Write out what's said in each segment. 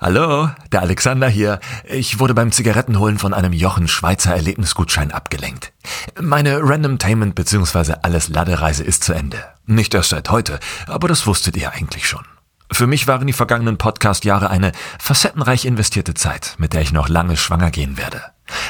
Hallo, der Alexander hier. Ich wurde beim Zigarettenholen von einem Jochen Schweizer Erlebnisgutschein abgelenkt. Meine Randomtainment bzw. alles Ladereise ist zu Ende. Nicht erst seit heute, aber das wusstet ihr eigentlich schon. Für mich waren die vergangenen Podcast-Jahre eine facettenreich investierte Zeit, mit der ich noch lange schwanger gehen werde.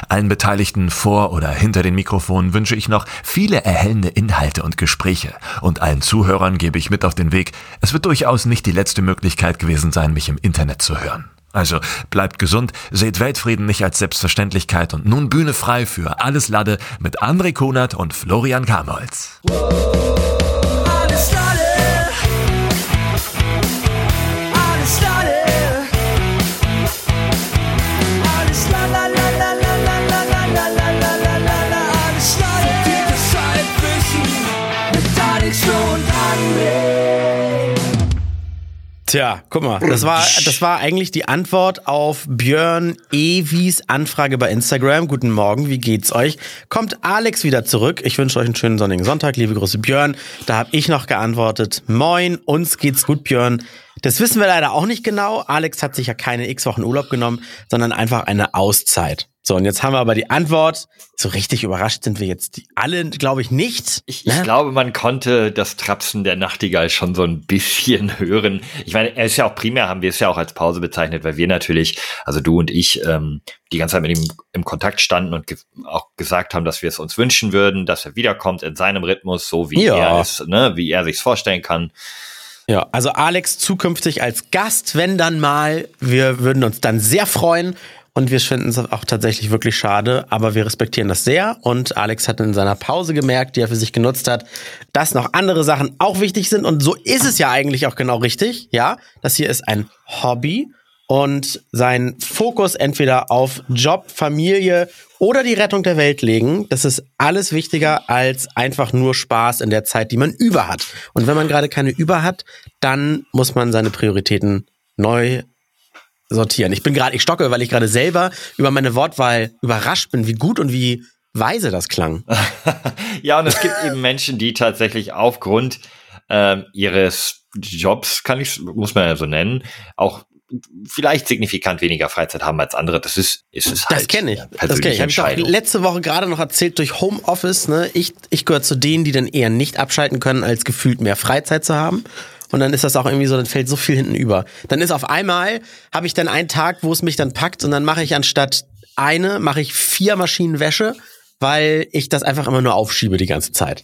Allen Beteiligten vor oder hinter den Mikrofonen wünsche ich noch viele erhellende Inhalte und Gespräche und allen Zuhörern gebe ich mit auf den Weg, es wird durchaus nicht die letzte Möglichkeit gewesen sein, mich im Internet zu hören. Also bleibt gesund, seht Weltfrieden nicht als Selbstverständlichkeit und nun Bühne frei für Alles Lade mit André Kunert und Florian Kamholz. Alles Lade. Tja, guck mal, das war, das war eigentlich die Antwort auf Björn Evis Anfrage bei Instagram. Guten Morgen, wie geht's euch? Kommt Alex wieder zurück? Ich wünsche euch einen schönen sonnigen Sonntag. Liebe Grüße, Björn. Da habe ich noch geantwortet. Moin, uns geht's gut, Björn. Das wissen wir leider auch nicht genau. Alex hat sich ja keine x Wochen Urlaub genommen, sondern einfach eine Auszeit. So, und jetzt haben wir aber die Antwort. So richtig überrascht sind wir jetzt alle, glaube ich, nicht. Ich, ich glaube, man konnte das Trapsen der Nachtigall schon so ein bisschen hören. Ich meine, er ist ja auch primär, haben wir es ja auch als Pause bezeichnet, weil wir natürlich, also du und ich, ähm, die ganze Zeit mit ihm im Kontakt standen und ge auch gesagt haben, dass wir es uns wünschen würden, dass er wiederkommt in seinem Rhythmus, so wie Ja. er es, ne, wie er sich's vorstellen kann. Ja, also Alex zukünftig als Gast, wenn dann mal. Wir würden uns dann sehr freuen und wir finden es auch tatsächlich wirklich schade, aber wir respektieren das sehr und Alex hat in seiner Pause gemerkt, die er für sich genutzt hat, dass noch andere Sachen auch wichtig sind und so ist es ja eigentlich auch genau richtig, ja? Das hier ist ein Hobby und sein Fokus entweder auf Job, Familie oder die Rettung der Welt legen, das ist alles wichtiger als einfach nur Spaß in der Zeit, die man über hat. Und wenn man gerade keine über hat, dann muss man seine Prioritäten neu sortieren. Ich bin gerade, ich stocke, weil ich gerade selber über meine Wortwahl überrascht bin, wie gut und wie weise das klang. Ja, und es gibt eben Menschen, die tatsächlich aufgrund ähm, ihres Jobs, kann ich, muss man ja so nennen, auch vielleicht signifikant weniger Freizeit haben als andere. Das ist, ist es halt. Das kenne ich. Das kenne ich. Habe ich auch letzte Woche gerade noch erzählt durch Homeoffice. Ne? Ich, ich gehöre zu denen, die dann eher nicht abschalten können, als gefühlt mehr Freizeit zu haben. Und dann ist das auch irgendwie so, dann fällt so viel hinten über. Dann ist auf einmal, habe ich dann einen Tag, wo es mich dann packt und dann mache ich anstatt eine, mache ich vier Maschinen Wäsche, weil ich das einfach immer nur aufschiebe die ganze Zeit.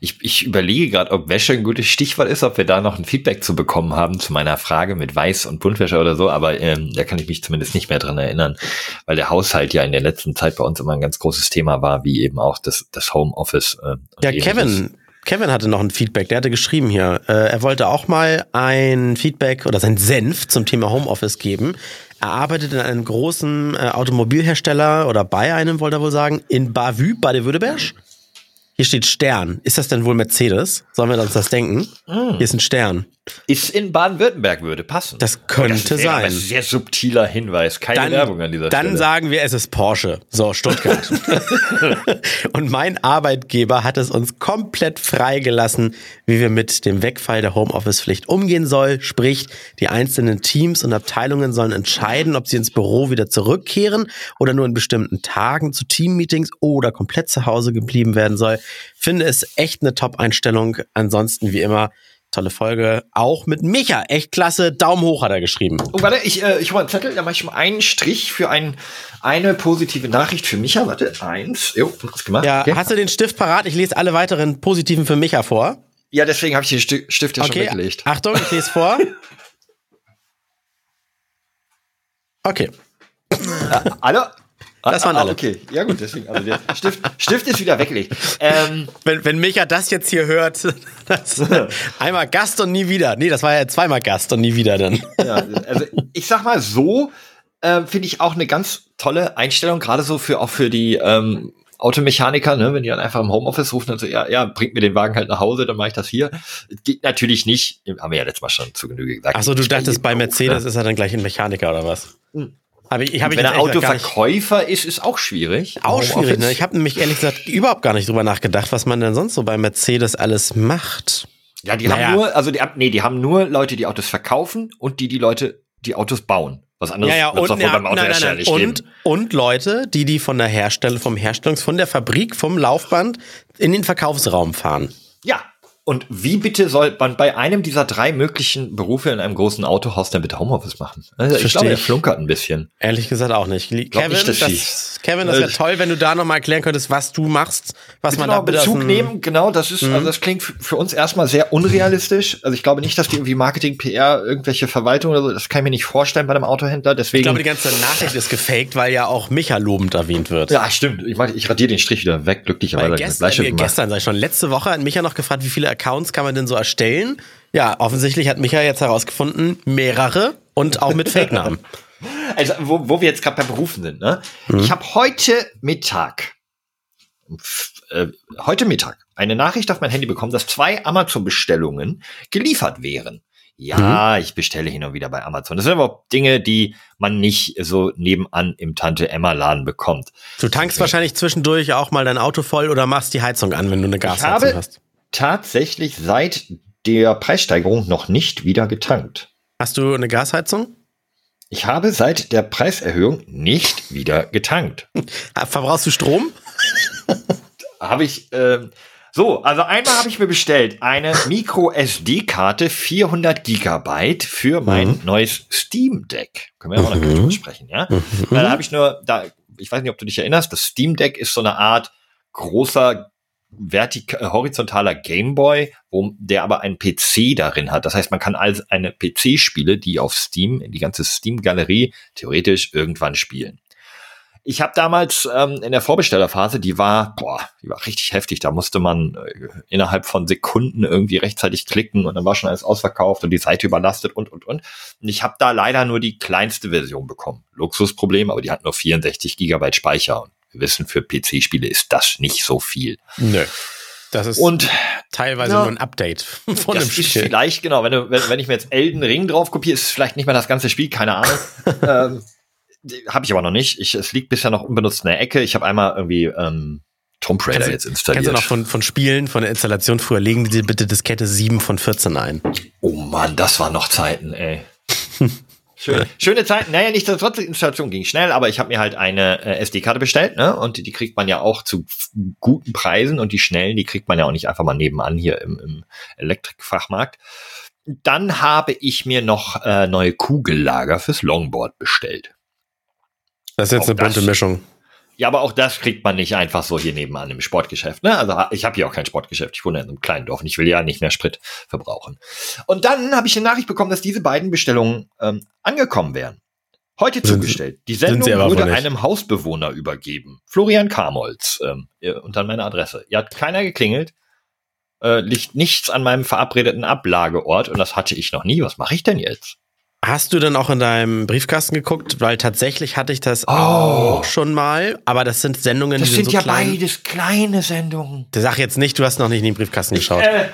Ich, ich überlege gerade, ob Wäsche ein gutes Stichwort ist, ob wir da noch ein Feedback zu bekommen haben zu meiner Frage mit Weiß- und Buntwäsche oder so, aber ähm, da kann ich mich zumindest nicht mehr dran erinnern, weil der Haushalt ja in der letzten Zeit bei uns immer ein ganz großes Thema war, wie eben auch das, das Homeoffice. Äh, Ja. Kevin, Kevin hatte noch ein Feedback, der hatte geschrieben hier, äh, er wollte auch mal ein Feedback oder sein Senf zum Thema Homeoffice geben. Er arbeitet in einem großen äh, Automobilhersteller oder bei einem, wollte er wohl sagen, in Bavü, Baden-Württemberg. Hier steht Stern. Ist das denn wohl Mercedes? Sollen wir uns das denken? Hier ist ein Stern. Ist in Baden-Württemberg würde passen. Das könnte das aber sein. ein sehr subtiler Hinweis. Keine Werbung an dieser dann Stelle. sagen wir, es ist Porsche. So, Stuttgart. und mein Arbeitgeber hat es uns komplett freigelassen, wie wir mit dem Wegfall der Homeoffice-Pflicht umgehen soll. Sprich, die einzelnen Teams und Abteilungen sollen entscheiden, ob sie ins Büro wieder zurückkehren oder nur in bestimmten Tagen zu Teammeetings oder komplett zu Hause geblieben werden soll. Finde es echt eine Top-Einstellung. Ansonsten, wie immer, tolle Folge. Auch mit Micha. Echt klasse. Daumen hoch hat er geschrieben. Oh, warte, ich, äh, ich hole einen Zettel, da mache ich mal einen Strich für ein, eine positive Nachricht für Micha. Warte, eins. Jo, hat's gemacht. Ja, okay. hast du den Stift parat? Ich lese alle weiteren positiven für Micha vor. ja deswegen habe ich den Sti- Stift ja schon Okay, weggelegt. Achtung, ich lese vor. Okay. Hallo? Das waren alle. Okay, ja gut, deswegen, also der Stift, Stift ist wieder weggelegt. Ähm, Wenn, wenn Micha das jetzt hier hört, das, einmal Gast und nie wieder. Nee, das war ja zweimal Gast und nie wieder dann. ja, also ich sag mal so, äh, finde ich auch eine ganz tolle Einstellung, gerade so für auch für die ähm, Automechaniker, ne, wenn die dann einfach im Homeoffice rufen und so, ja, ja, bringt mir den Wagen halt nach Hause, dann mache ich das hier. Geht natürlich nicht, haben wir ja letztes Mal schon zu Genüge gesagt. Achso, du dachtest bei Mercedes ne? ist er dann gleich ein Mechaniker oder was? Hab ich, ich, hab ich Wenn er Autoverkäufer ist, ist auch schwierig. Auch schwierig, Homeoffice. ne? Ich habe nämlich ehrlich gesagt überhaupt gar nicht drüber nachgedacht, was man denn sonst so bei Mercedes alles macht. Ja, die Naja. haben nur, also die, nee, die haben nur Leute, die Autos verkaufen und die die Leute die Autos bauen. Was anderes Ja, ja, und, ja, beim Autohersteller nicht Und, geben. und Leute, die die von der Hersteller, vom Herstellungs, von der Fabrik, vom Laufband in den Verkaufsraum fahren. Ja. Und wie bitte soll man bei einem dieser drei möglichen Berufe in einem großen Autohaus denn bitte Homeoffice machen? Also ich Verstehe glaube, er flunkert ein bisschen. Ehrlich gesagt auch nicht. Kevin, nicht, dass das, Kevin, das wäre toll, wenn du da nochmal erklären könntest, was du machst, was man da Bezug nehmen, genau, das ist, also das klingt für- uns erstmal sehr unrealistisch. Also ich glaube nicht, dass die irgendwie Marketing, PR, irgendwelche Verwaltung oder so, das kann ich mir nicht vorstellen bei einem Autohändler. Deswegen. Ich glaube, die ganze Nachricht ist gefaked, weil ja auch Micha lobend erwähnt wird. ja, stimmt. Ich ich radiere den Strich wieder weg, glücklicherweise. Gestern, äh, gestern sag ich schon, letzte Woche hat Micha noch gefragt, wie viele Accounts kann man denn so erstellen? Ja, offensichtlich hat Micha jetzt herausgefunden, mehrere und auch mit Fake-Namen. Also, wo, wo wir jetzt gerade bei Berufen sind, ne? Ich habe heute Mittag, äh, heute Mittag eine Nachricht auf mein Handy bekommen, dass zwei Amazon-Bestellungen geliefert wären. Ja, ich bestelle hin und wieder bei Amazon. Das sind aber auch Dinge, die man nicht so nebenan im Tante-Emma-Laden bekommt. Du tankst wahrscheinlich zwischendurch auch mal dein Auto voll oder machst die Heizung an, wenn du eine Gasheizung hast. Tatsächlich seit der Preissteigerung noch nicht wieder getankt. Hast du eine Gasheizung? Ich habe seit der Preiserhöhung nicht wieder getankt. Ah, Verbrauchst du Strom? habe ich ähm, so, also einmal habe ich mir bestellt eine Micro SD-Karte 400 Gigabyte für mein neues Steam Deck. Können wir ja auch noch drüber sprechen, ja? Weil Da habe ich nur, da, ich weiß nicht, ob du dich erinnerst, das Steam Deck ist so eine Art großer vertik äh, horizontaler Gameboy, wo der aber einen PC darin hat. Das heißt, man kann also eine PC-Spiele, die auf Steam, die ganze Steam-Galerie theoretisch irgendwann spielen. Ich habe damals ähm, in der Vorbestellerphase, die war, boah, die war richtig heftig. Da musste man äh, innerhalb von Sekunden irgendwie rechtzeitig klicken und dann war schon alles ausverkauft und die Seite überlastet und und und. Und ich habe da leider nur die kleinste Version bekommen. Luxusproblem, aber die hat nur 64 Gigabyte Speicher. Und wir wissen, für PC-Spiele ist das nicht so viel. Nö. Das ist Und teilweise ja, nur ein Update von dem das ist Spiel. vielleicht, genau, wenn, du, wenn, wenn ich mir jetzt Elden Ring drauf kopiere, ist es vielleicht nicht mehr das ganze Spiel, keine Ahnung. ähm, habe ich aber noch nicht. Ich, es liegt bisher noch unbenutzt in der Ecke. Ich habe einmal irgendwie ähm, Tomb Raider Kennst du- jetzt installiert. Kennst du noch von, von Spielen, von der Installation früher? Legen die bitte Diskette 7 von 14 ein. oh Mann, das waren noch Zeiten, ey. Schöne, schöne Zeiten. Naja, nicht trotz die Installation ging schnell, aber ich habe mir halt eine äh, SD-Karte bestellt, ne? Und die, die kriegt man ja auch zu guten Preisen und die schnellen, die kriegt man ja auch nicht einfach mal nebenan hier im, im Elektrikfachmarkt. Dann habe ich mir noch äh, neue Kugellager fürs Longboard bestellt. Das ist jetzt Auch eine bunte Mischung. Ja, aber auch das kriegt man nicht einfach so hier nebenan im Sportgeschäft. Ne? Also ich habe hier auch kein Sportgeschäft. Ich wohne in einem kleinen Dorf und ich will ja nicht mehr Sprit verbrauchen. Und dann habe ich eine Nachricht bekommen, dass diese beiden Bestellungen ähm, angekommen wären. Heute zugestellt. Die Sendung wurde einem Hausbewohner übergeben. Florian Kamolz ähm, unter meiner Adresse. Hier hat keiner geklingelt. Äh, liegt nichts an meinem verabredeten Ablageort und das hatte ich noch nie. Was mache ich denn jetzt? Hast du denn auch in deinem Briefkasten geguckt? Weil tatsächlich hatte ich das auch schon mal, aber das sind Sendungen, Oh. Das die sind, sind so ja klein. beides kleine Sendungen. Sag jetzt nicht, du hast noch nicht in den Briefkasten geschaut. Äh,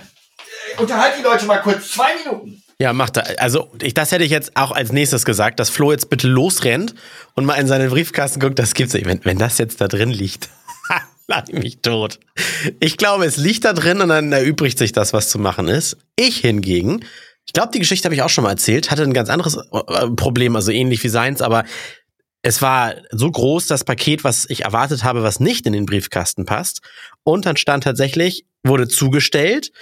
unterhalt die Leute mal kurz. Zwei Minuten. Ja, macht er. Also, ich, das hätte ich jetzt auch als nächstes gesagt, dass Flo jetzt bitte losrennt und mal in seinen Briefkasten guckt. Das gibt's nicht. Wenn, wenn das jetzt da drin liegt, lach ich mich tot. Ich glaube, es liegt da drin und dann erübrigt sich das, was zu machen ist. Ich hingegen, ich glaube, die Geschichte habe ich auch schon mal erzählt, hatte ein ganz anderes äh, Problem, also ähnlich wie seins, aber es war so groß, das Paket, was ich erwartet habe, was nicht in den Briefkasten passt. Und dann stand tatsächlich, wurde zugestellt,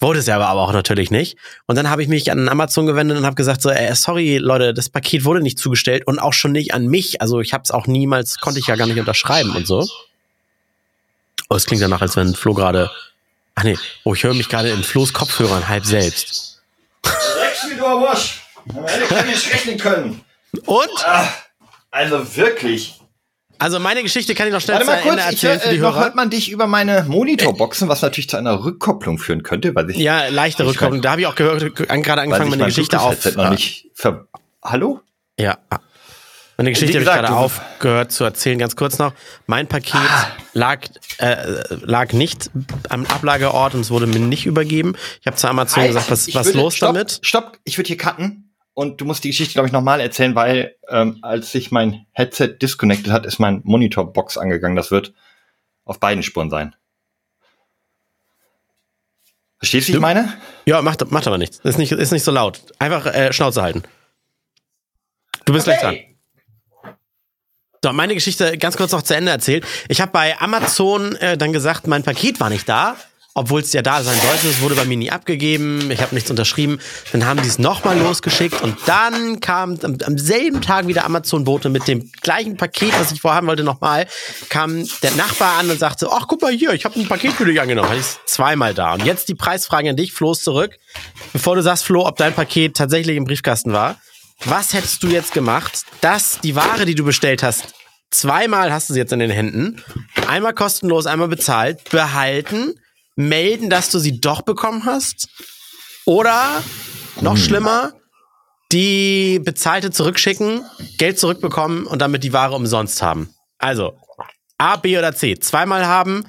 wurde es ja aber auch natürlich nicht. Und dann habe ich mich an Amazon gewendet und habe gesagt, so, äh, sorry Leute, das Paket wurde nicht zugestellt und auch schon nicht an mich. Also ich habe es auch niemals, konnte ich ja gar nicht unterschreiben und so. Oh, es klingt danach, als wenn Flo gerade, ach nee, oh, ich höre mich gerade in Flo's Kopfhörern halb selbst. Du Wusch. Hätte ich nicht rechnen können. Und? Also wirklich. Also meine Geschichte kann ich noch schnell Warte mal Ende kurz, ich, erzählen für äh, die noch Hörer. hört man dich über meine Monitorboxen, was natürlich zu einer Rückkopplung führen könnte, weil ich, Ja, leichte Ich Rückkopplung. Da habe ich auch gehört, gerade angefangen, meine mein Geschichte auf. Noch nicht ver Hallo? Ja. Meine Geschichte habe ich gerade aufgehört zu erzählen. Ganz kurz noch. Mein Paket Ah. lag, äh, lag nicht am Ablageort und es wurde mir nicht übergeben. Ich habe zu Amazon gesagt, was, was würde- los stopp, damit? Stopp, ich würde hier cutten und du musst die Geschichte, glaube ich, nochmal erzählen, weil ähm, als sich mein Headset disconnected hat, ist mein Monitorbox angegangen. Das wird auf beiden Spuren sein. Verstehst du, wie ich meine? Ja, macht, macht aber nichts. Ist nicht, ist nicht so laut. Einfach äh, Schnauze halten. Du bist gleich dran. So, meine Geschichte ganz kurz noch zu Ende erzählt. Ich habe bei Amazon äh, dann gesagt, mein Paket war nicht da, obwohl es ja da sein sollte. Es wurde bei mir nie abgegeben. Ich habe nichts unterschrieben. Dann haben die es nochmal losgeschickt und dann kam am, am selben Tag wieder Amazon-Bote mit dem gleichen Paket, was ich vorhaben wollte, nochmal. Kam der Nachbar an und sagte, ach guck mal hier, ich habe ein Paket für dich angenommen. Hatte ich zweimal da. Und jetzt die Preisfrage an dich, Flo, zurück. Bevor du sagst, Flo, ob dein Paket tatsächlich im Briefkasten war. Was hättest du jetzt gemacht, dass die Ware, die du bestellt hast, zweimal hast du sie jetzt in den Händen, einmal kostenlos, einmal bezahlt, behalten, melden, dass du sie doch bekommen hast? Oder noch schlimmer, die bezahlte zurückschicken, Geld zurückbekommen und damit die Ware umsonst haben? Also, A, B oder C. Zweimal haben,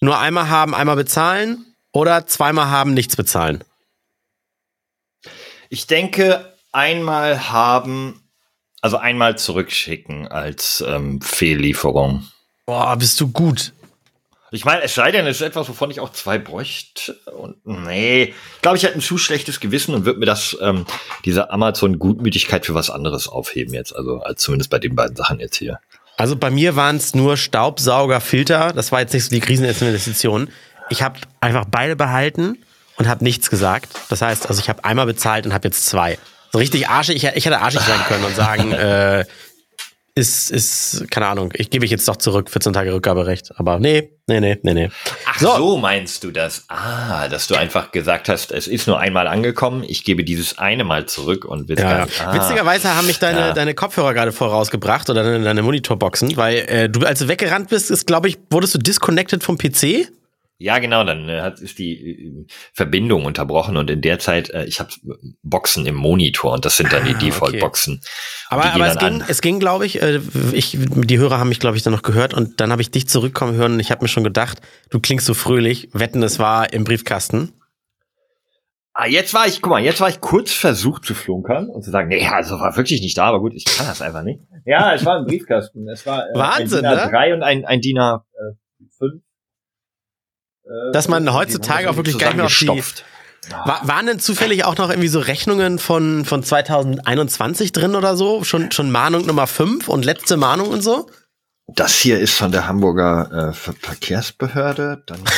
nur einmal haben, einmal bezahlen oder zweimal haben, nichts bezahlen. Ich denke, einmal haben, also einmal zurückschicken als ähm, Fehllieferung. Boah, bist du gut. Ich meine, es sei denn, es ist etwas, wovon ich auch zwei bräuchte. Und nee, ich glaube, ich hätte ein zu schlechtes Gewissen und würde mir das, ähm, diese Amazon-Gutmütigkeit für was anderes aufheben jetzt. Also als zumindest bei den beiden Sachen jetzt hier. Also bei mir waren es nur Staubsaugerfilter. Das war jetzt nicht so die Kriseninvestition. Ich habe einfach beide behalten und habe nichts gesagt. Das heißt, also ich habe einmal bezahlt und habe jetzt zwei. So richtig arschig. Ich, ich hätte arschig sein können und sagen, äh, ist, ist, keine Ahnung, ich gebe ich jetzt doch zurück, 14 Tage Rückgaberecht. Aber nee, nee, nee, nee, nee. Ach so. meinst du das? Ah, dass du einfach gesagt hast, es ist nur einmal angekommen, ich gebe dieses eine Mal zurück und willst Ja, gar ja. nicht. Ah. Witzigerweise haben mich deine, Ja. deine Kopfhörer gerade vorausgebracht oder deine, deine Monitorboxen, weil äh, du, als du weggerannt bist, ist, glaube ich, wurdest du disconnected vom PC? Ja, genau, dann äh, hat, ist die äh, Verbindung unterbrochen und in der Zeit, äh, ich habe Boxen im Monitor und das sind dann die Ah, okay. Default-Boxen. Aber, aber es, ging, es ging, glaube ich, äh, ich, die Hörer haben mich, glaube ich, dann noch gehört und dann habe ich dich zurückkommen hören und ich habe mir schon gedacht, du klingst so fröhlich, wetten, es war im Briefkasten. Ah, jetzt war ich, guck mal, jetzt war ich kurz versucht zu flunkern und zu sagen, nee, also war wirklich nicht da, aber gut, ich kann das einfach nicht. Ja, es war im Briefkasten. Es war äh, Wahnsinn, ein DIN ne? A3 und ein, ein DIN A5. Äh, Dass man heutzutage auch wirklich gar nicht mehr auf die-. War, waren denn zufällig auch noch irgendwie so Rechnungen von, von 2021 drin oder so? Schon, schon Mahnung Nummer 5 und letzte Mahnung und so? Das hier ist von der Hamburger äh, Ver Verkehrsbehörde. Dann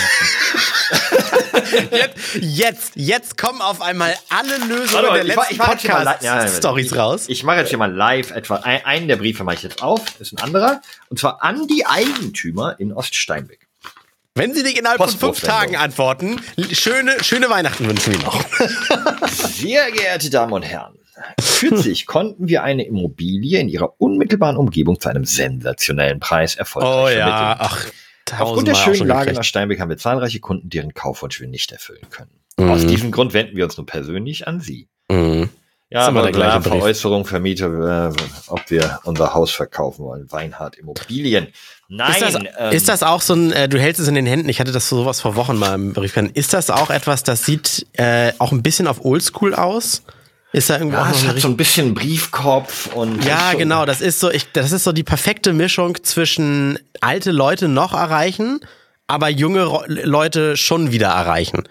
Jetzt, jetzt, jetzt kommen auf einmal alle Lösungen mal, der letzten li- ja. Podcast-Stories raus. Ich mache jetzt hier mal live etwa ein, einen der Briefe mache ich jetzt auf, ist ein anderer und zwar an die Eigentümer in Oststeinbeck. Wenn Sie nicht innerhalb von fünf. Tagen antworten, schöne, schöne Weihnachten wünschen wir noch. Sehr geehrte Damen und Herren, kürzlich konnten wir eine Immobilie in ihrer unmittelbaren Umgebung zu einem sensationellen Preis erfolgreich Oh ja, ach, Aufgrund der schönen Lage gekriegt. nach Steinbeck haben wir zahlreiche Kunden, deren Kaufwunsch wir nicht erfüllen können. Mhm. Aus diesem Grund wenden wir uns nun persönlich an Sie. Mhm. Ja, immer der aber gleiche. Veräußerung, Vermieter, äh, ob wir unser Haus verkaufen wollen. Weinhardt Immobilien. Nein, Ist das, ähm, ist das auch so ein, äh, du hältst es in den Händen, ich hatte das sowas vor Wochen mal im Brief. Ist das auch etwas, das sieht äh, auch ein bisschen auf Oldschool aus? Ist da irgendwo ja, auch es hat so ein bisschen Briefkopf und Ja, so- genau. Das ist so, ich, das ist so die perfekte Mischung zwischen alte Leute noch erreichen, aber junge Leute schon wieder erreichen.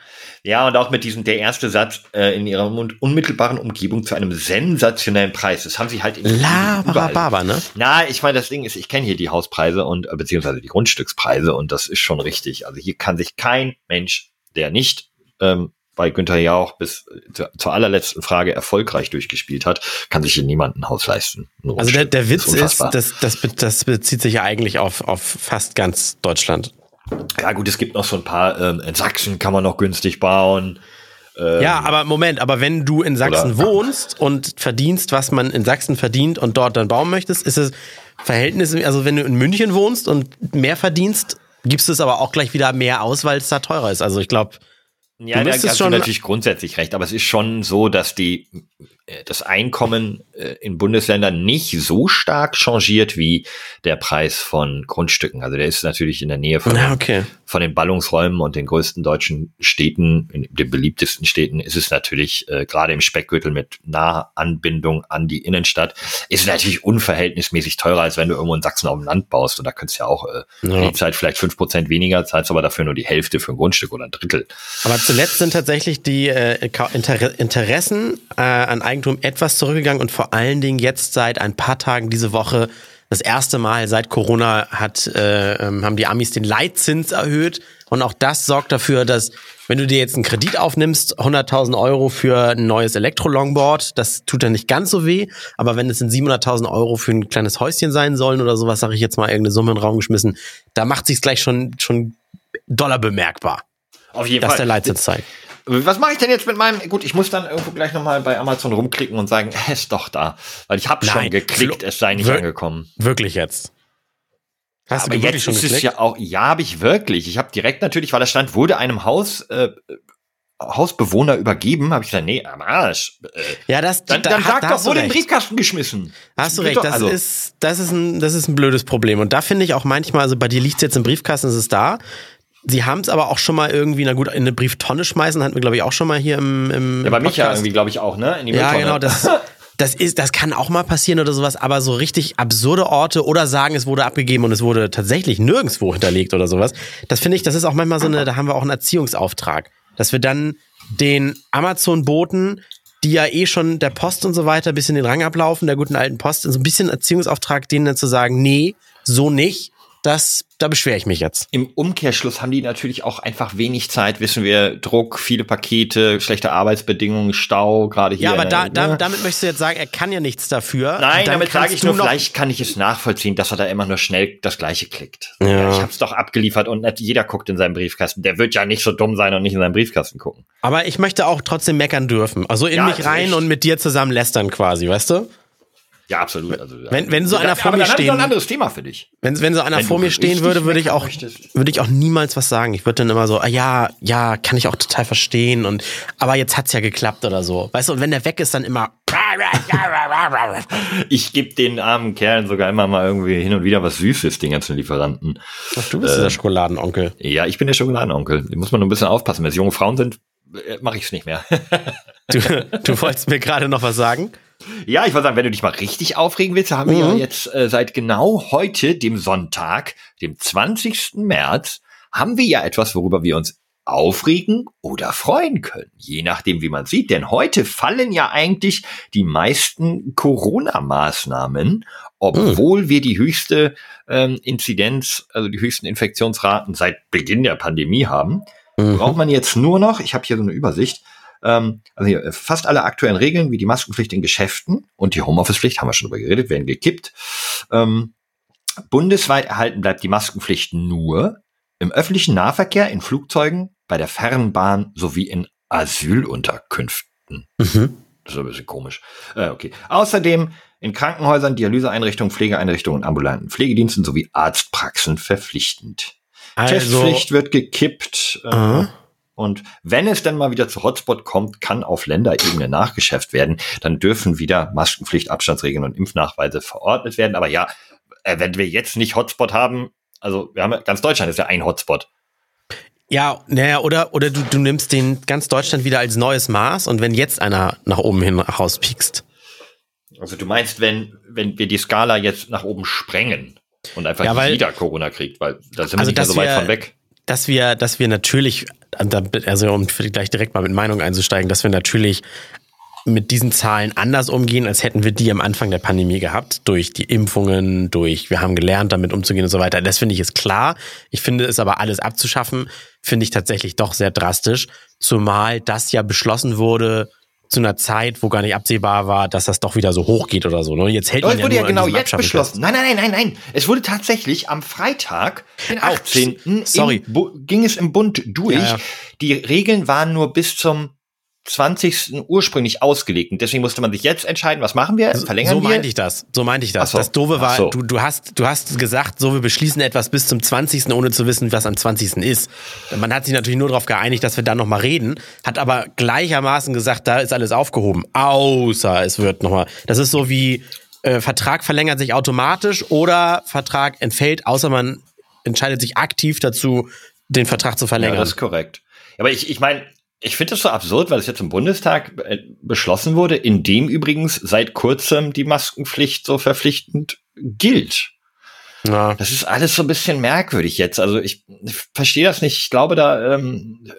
Ja, und auch mit diesem der erste Satz äh, in ihrer un- unmittelbaren Umgebung zu einem sensationellen Preis. Das haben sie halt in. Labarababa, ne? Na, ich meine, das Ding ist, ich kenne hier die Hauspreise und äh, beziehungsweise die Grundstückspreise und das ist schon richtig. Also hier kann sich kein Mensch, der nicht ähm, bei Günther Jauch bis äh, zur, zur allerletzten Frage erfolgreich durchgespielt hat, kann sich hier niemand ein Haus leisten. Also der, der Witz ist, unfassbar. das, das, das bezieht sich ja eigentlich auf, auf fast ganz Deutschland. Ja gut, es gibt noch so ein paar, ähm, in Sachsen kann man noch günstig bauen. Ähm, Ja, aber Moment, aber wenn du in Sachsen Oder- wohnst und verdienst, was man in Sachsen verdient und dort dann bauen möchtest, ist es Verhältnis, also wenn du in München wohnst und mehr verdienst, gibst du es aber auch gleich wieder mehr aus, weil es da teurer ist. Also ich glaube, Ja, Du da hast du schon- natürlich grundsätzlich recht, aber es ist schon so, dass die das Einkommen äh, in Bundesländern nicht so stark changiert wie der Preis von Grundstücken. Also der ist natürlich in der Nähe von ja, okay. von den Ballungsräumen und den größten deutschen Städten, in den beliebtesten Städten, ist es natürlich äh, gerade im Speckgürtel mit Nahanbindung an die Innenstadt, ist natürlich unverhältnismäßig teurer, als wenn du irgendwo in Sachsen auf dem Land baust. Und da könntest du ja auch äh, Ja. die Zeit vielleicht fünf Prozent weniger, zahlst aber dafür nur die Hälfte für ein Grundstück oder ein Drittel. Aber zuletzt sind tatsächlich die äh, Inter Interessen äh, an Eigentum etwas zurückgegangen und vor allen Dingen jetzt seit ein paar Tagen diese Woche das erste Mal seit Corona hat, äh, ähm, haben die Amis den Leitzins erhöht. Und auch das sorgt dafür, dass wenn du dir jetzt einen Kredit aufnimmst, 100.000 Euro für ein neues Elektro-Longboard, das tut dann nicht ganz so weh, aber wenn es in 700.000 Euro für ein kleines Häuschen sein sollen oder sowas, sage ich jetzt mal irgendeine Summe in den Raum geschmissen, da macht sich's gleich schon schon doller bemerkbar, Auf jeden dass der Leitzins zeigt. Was mache ich denn jetzt mit meinem? Gut, ich muss dann irgendwo gleich nochmal bei Amazon rumklicken und sagen, es ist doch da. Weil ich habe schon geklickt, es sei nicht wir- angekommen. Wirklich jetzt. Hast Aber du wirklich jetzt ist es ja auch, ja, habe ich wirklich. Ich habe direkt natürlich, weil da stand, wurde einem Haus, äh, Hausbewohner übergeben, habe ich gesagt, nee, am Arsch. Äh, Ja, das, dann da, dann da sag hast doch, wurde in den. Briefkasten geschmissen. Hast du recht, das also, ist, das ist ein, das ist ein blödes Problem. Und da finde ich auch manchmal, also bei dir liegt es jetzt im Briefkasten, ist es da. Sie haben es aber auch schon mal irgendwie, na gut, in eine Brieftonne schmeißen, hatten wir, glaube ich, auch schon mal hier im, im Ja, bei ja Podcast. irgendwie, glaube ich, auch, ne? In die Ja, Mülltonne. genau, das, das ist, das kann auch mal passieren oder sowas, aber so richtig absurde Orte oder sagen, es wurde abgegeben und es wurde tatsächlich nirgendwo hinterlegt oder sowas. Das finde ich, das ist auch manchmal so eine, da haben wir auch einen Erziehungsauftrag, dass wir dann den Amazon-Boten, die ja eh schon der Post und so weiter ein bisschen den Rang ablaufen, der guten alten Post, so ein bisschen Erziehungsauftrag, denen dann zu sagen, nee, so nicht, das, da beschwere ich mich jetzt. Im Umkehrschluss haben die natürlich auch einfach wenig Zeit, wissen wir, Druck, viele Pakete, schlechte Arbeitsbedingungen, Stau, gerade hier. Ja, aber da, da, damit möchtest du jetzt sagen, er kann ja nichts dafür. Nein, damit sage ich nur, noch- vielleicht kann ich es nachvollziehen, dass er da immer nur schnell das Gleiche klickt. Ja. Ich habe es doch abgeliefert und nicht jeder guckt in seinen Briefkasten. Der wird ja nicht so dumm sein und nicht in seinen Briefkasten gucken. Aber ich möchte auch trotzdem meckern dürfen. Also in Ja, mich rein und mit dir zusammen lästern quasi, weißt du? Ja, absolut. Also, Wenn- wenn so einer vor mir stehen- ein anderes Thema für dich. Wenn, wenn so einer Wenn vor mir stehen würde, würde ich auch, möchtest. würde ich auch niemals was sagen. Ich würde dann immer so, ah, ja, ja, kann ich auch total verstehen und, aber jetzt hat's ja geklappt oder so. Weißt du, und wenn der weg ist, dann immer, Ich gebe den armen Kerlen sogar immer mal irgendwie hin und wieder was Süßes, den ganzen Lieferanten. Ach, du bist dieser Schokoladenonkel. Ja, ich bin der Schokoladenonkel. Da muss man nur ein bisschen aufpassen. Wenn es junge Frauen sind, mache ich es nicht mehr. Du, du wolltest mir gerade noch was sagen? Ja, ich wollte sagen, wenn du dich mal richtig aufregen willst, haben wir ja jetzt äh, seit genau heute, dem Sonntag, dem 20. März, haben wir ja etwas, worüber wir uns aufregen oder freuen können, je nachdem, wie man sieht. Denn heute fallen ja eigentlich die meisten Corona-Maßnahmen, obwohl wir die höchste ähm, Inzidenz, also die höchsten Infektionsraten seit Beginn der Pandemie haben. Braucht man jetzt nur noch, ich habe hier so eine Übersicht, ähm, also hier, fast alle aktuellen Regeln, wie die Maskenpflicht in Geschäften und die Homeoffice-Pflicht, haben wir schon drüber geredet, werden gekippt. Ähm, bundesweit erhalten bleibt die Maskenpflicht nur im öffentlichen Nahverkehr, in Flugzeugen, bei der Fernbahn sowie in Asylunterkünften. Mhm. Das ist ein bisschen komisch. Äh, okay. Außerdem in Krankenhäusern, Dialyseeinrichtungen, Pflegeeinrichtungen und ambulanten Pflegediensten sowie Arztpraxen verpflichtend. Also, Testpflicht wird gekippt. Äh, Aha. Und wenn es dann mal wieder zu Hotspot kommt, kann auf Länderebene nachgeschärft werden. Dann dürfen wieder Maskenpflicht, Abstandsregeln und Impfnachweise verordnet werden. Aber ja, äh, wenn wir jetzt nicht Hotspot haben, also wir haben ja, ganz Deutschland ist ja ein Hotspot. ja, naja, oder, oder du, du nimmst den ganz Deutschland wieder als neues Maß und wenn jetzt einer nach oben hin rauspiekst. Also du meinst, wenn, wenn wir die Skala jetzt nach oben sprengen und einfach Ja, weil- jeder Corona kriegt, weil da sind wir Also, nicht mehr so weit wir- von weg. dass wir, dass wir natürlich, also um gleich direkt mal mit Meinung einzusteigen, dass wir natürlich mit diesen Zahlen anders umgehen, als hätten wir die am Anfang der Pandemie gehabt, durch die Impfungen, durch, wir haben gelernt, damit umzugehen und so weiter. Das finde ich ist klar. Ich finde es aber alles abzuschaffen, finde ich tatsächlich doch sehr drastisch, zumal das ja beschlossen wurde zu einer Zeit, wo gar nicht absehbar war, dass das doch wieder so hoch geht oder so. Ne? Jetzt hält Aber man es wurde ja, ja genau jetzt beschlossen. Nein, nein, nein, nein, nein. Es wurde tatsächlich am Freitag, den Au, 18. sorry. Im ging es im Bund durch. Ja, ja. Die Regeln waren nur bis zum 20. ursprünglich ausgelegt. Und deswegen musste man sich jetzt entscheiden, was machen wir? Verlängern so wir? meinte ich das. So meinte ich das. So. Das Doofe war, so. du, du, hast, du hast gesagt, so wir beschließen etwas bis zum 20., ohne zu wissen, was am 20. ist. Man hat sich natürlich nur darauf geeinigt, dass wir dann nochmal reden, hat aber gleichermaßen gesagt, da ist alles aufgehoben. Außer es wird nochmal. Das ist so wie äh, Vertrag verlängert sich automatisch oder Vertrag entfällt, außer man entscheidet sich aktiv dazu, den Vertrag zu Ja, verlängern. das ist korrekt. Aber ich, ich meine, ich finde das so absurd, weil es jetzt im Bundestag äh, beschlossen wurde, in dem übrigens seit kurzem die Maskenpflicht so verpflichtend gilt. ja. Das ist alles so ein bisschen merkwürdig jetzt. Also ich, ich verstehe das nicht. Ich glaube, da ähm,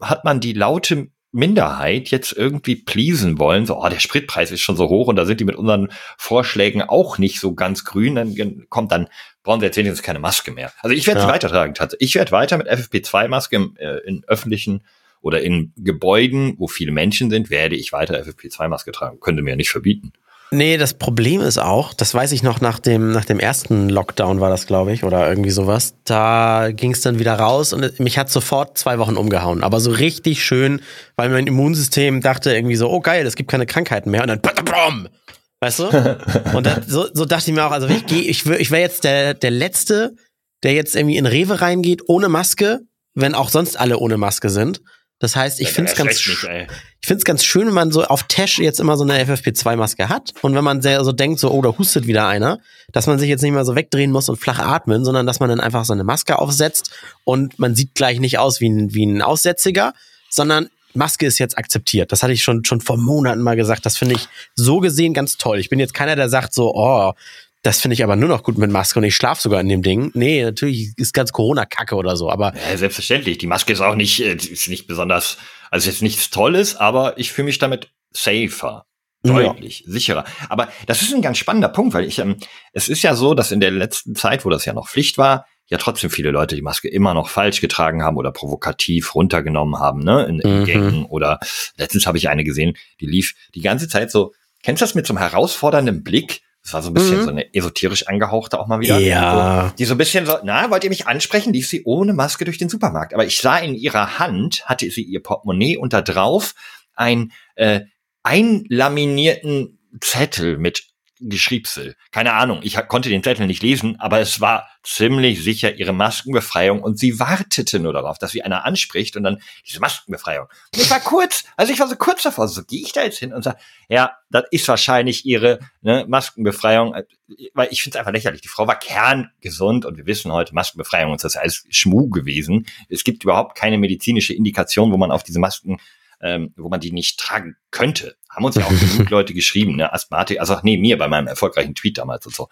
hat man die laute Minderheit jetzt irgendwie pleasen wollen. So, oh, der Spritpreis ist schon so hoch und da sind die mit unseren Vorschlägen auch nicht so ganz grün. Dann kommt dann, brauchen sie jetzt wenigstens keine Maske mehr. Also ich werde sie Ja. weitertragen. tatsächlich. Ich werde weiter mit FFP2-Maske im, äh, in öffentlichen oder in Gebäuden, wo viele Menschen sind, werde ich weiter FFP2-Maske tragen. Könnte mir ja nicht verbieten. Nee, das Problem ist auch, das weiß ich noch nach dem, nach dem ersten Lockdown war das, glaube ich, oder irgendwie sowas. Da ging es dann wieder raus und mich hat sofort zwei Wochen umgehauen. Aber so richtig schön, weil mein Immunsystem dachte irgendwie so, oh geil, es gibt keine Krankheiten mehr. Und dann BAM! Weißt du? Und dann, so, so dachte ich mir auch, also ich gehe, ich, ich wäre jetzt der, der Letzte, der jetzt irgendwie in Rewe reingeht ohne Maske, wenn auch sonst alle ohne Maske sind. Das heißt, ich finde es ganz, sch- ich ganz schön, wenn man so auf Tash jetzt immer so eine FFP2-Maske hat und wenn man sehr so denkt, so, oh, da hustet wieder einer, dass man sich jetzt nicht mehr so wegdrehen muss und flach atmen, sondern dass man dann einfach so eine Maske aufsetzt und man sieht gleich nicht aus wie ein, wie ein Aussätziger, sondern Maske ist jetzt akzeptiert. Das hatte ich schon, schon vor Monaten mal gesagt. Das finde ich so gesehen ganz toll. Ich bin jetzt keiner, der sagt so, oh, das finde ich aber nur noch gut mit Maske und ich schlafe sogar in dem Ding. Nee, natürlich ist ganz Corona-Kacke oder so, aber Ja, selbstverständlich. Die Maske ist auch nicht, äh, ist nicht besonders, also jetzt nichts Tolles, aber ich fühle mich damit safer. Deutlich, sicherer. Aber das ist ein ganz spannender Punkt, weil ich, ähm, es ist ja so, dass in der letzten Zeit, wo das ja noch Pflicht war, ja trotzdem viele Leute die Maske immer noch falsch getragen haben oder provokativ runtergenommen haben, ne, in, in Mhm. Gängen oder letztens habe ich eine gesehen, die lief die ganze Zeit so, kennst du das mit so einem herausfordernden Blick? Das war so ein bisschen Mhm. so eine esoterisch angehauchte auch mal wieder. Ja. So, die so ein bisschen so, na, wollt ihr mich ansprechen? Lief sie ohne Maske durch den Supermarkt. Aber ich sah in ihrer Hand, hatte sie ihr Portemonnaie und da drauf ein äh, einlaminierten Zettel mit Geschriebsel. Keine Ahnung, ich konnte den Zettel nicht lesen, aber es war ziemlich sicher ihre Maskenbefreiung und sie wartete nur darauf, dass sie einer anspricht und dann diese Maskenbefreiung. Und ich war kurz, also ich war so kurz davor, so gehe ich da jetzt hin und sage, ja, das ist wahrscheinlich ihre ne, Maskenbefreiung, äh, weil ich finde es einfach lächerlich. Die Frau war kerngesund und wir wissen heute, Maskenbefreiung und das ist alles Schmuh gewesen. Es gibt überhaupt keine medizinische Indikation, wo man auf diese Masken ähm, wo man die nicht tragen könnte. Haben uns ja auch genug Leute geschrieben, ne? Asthmatiker, also nee, mir bei meinem erfolgreichen Tweet damals und so.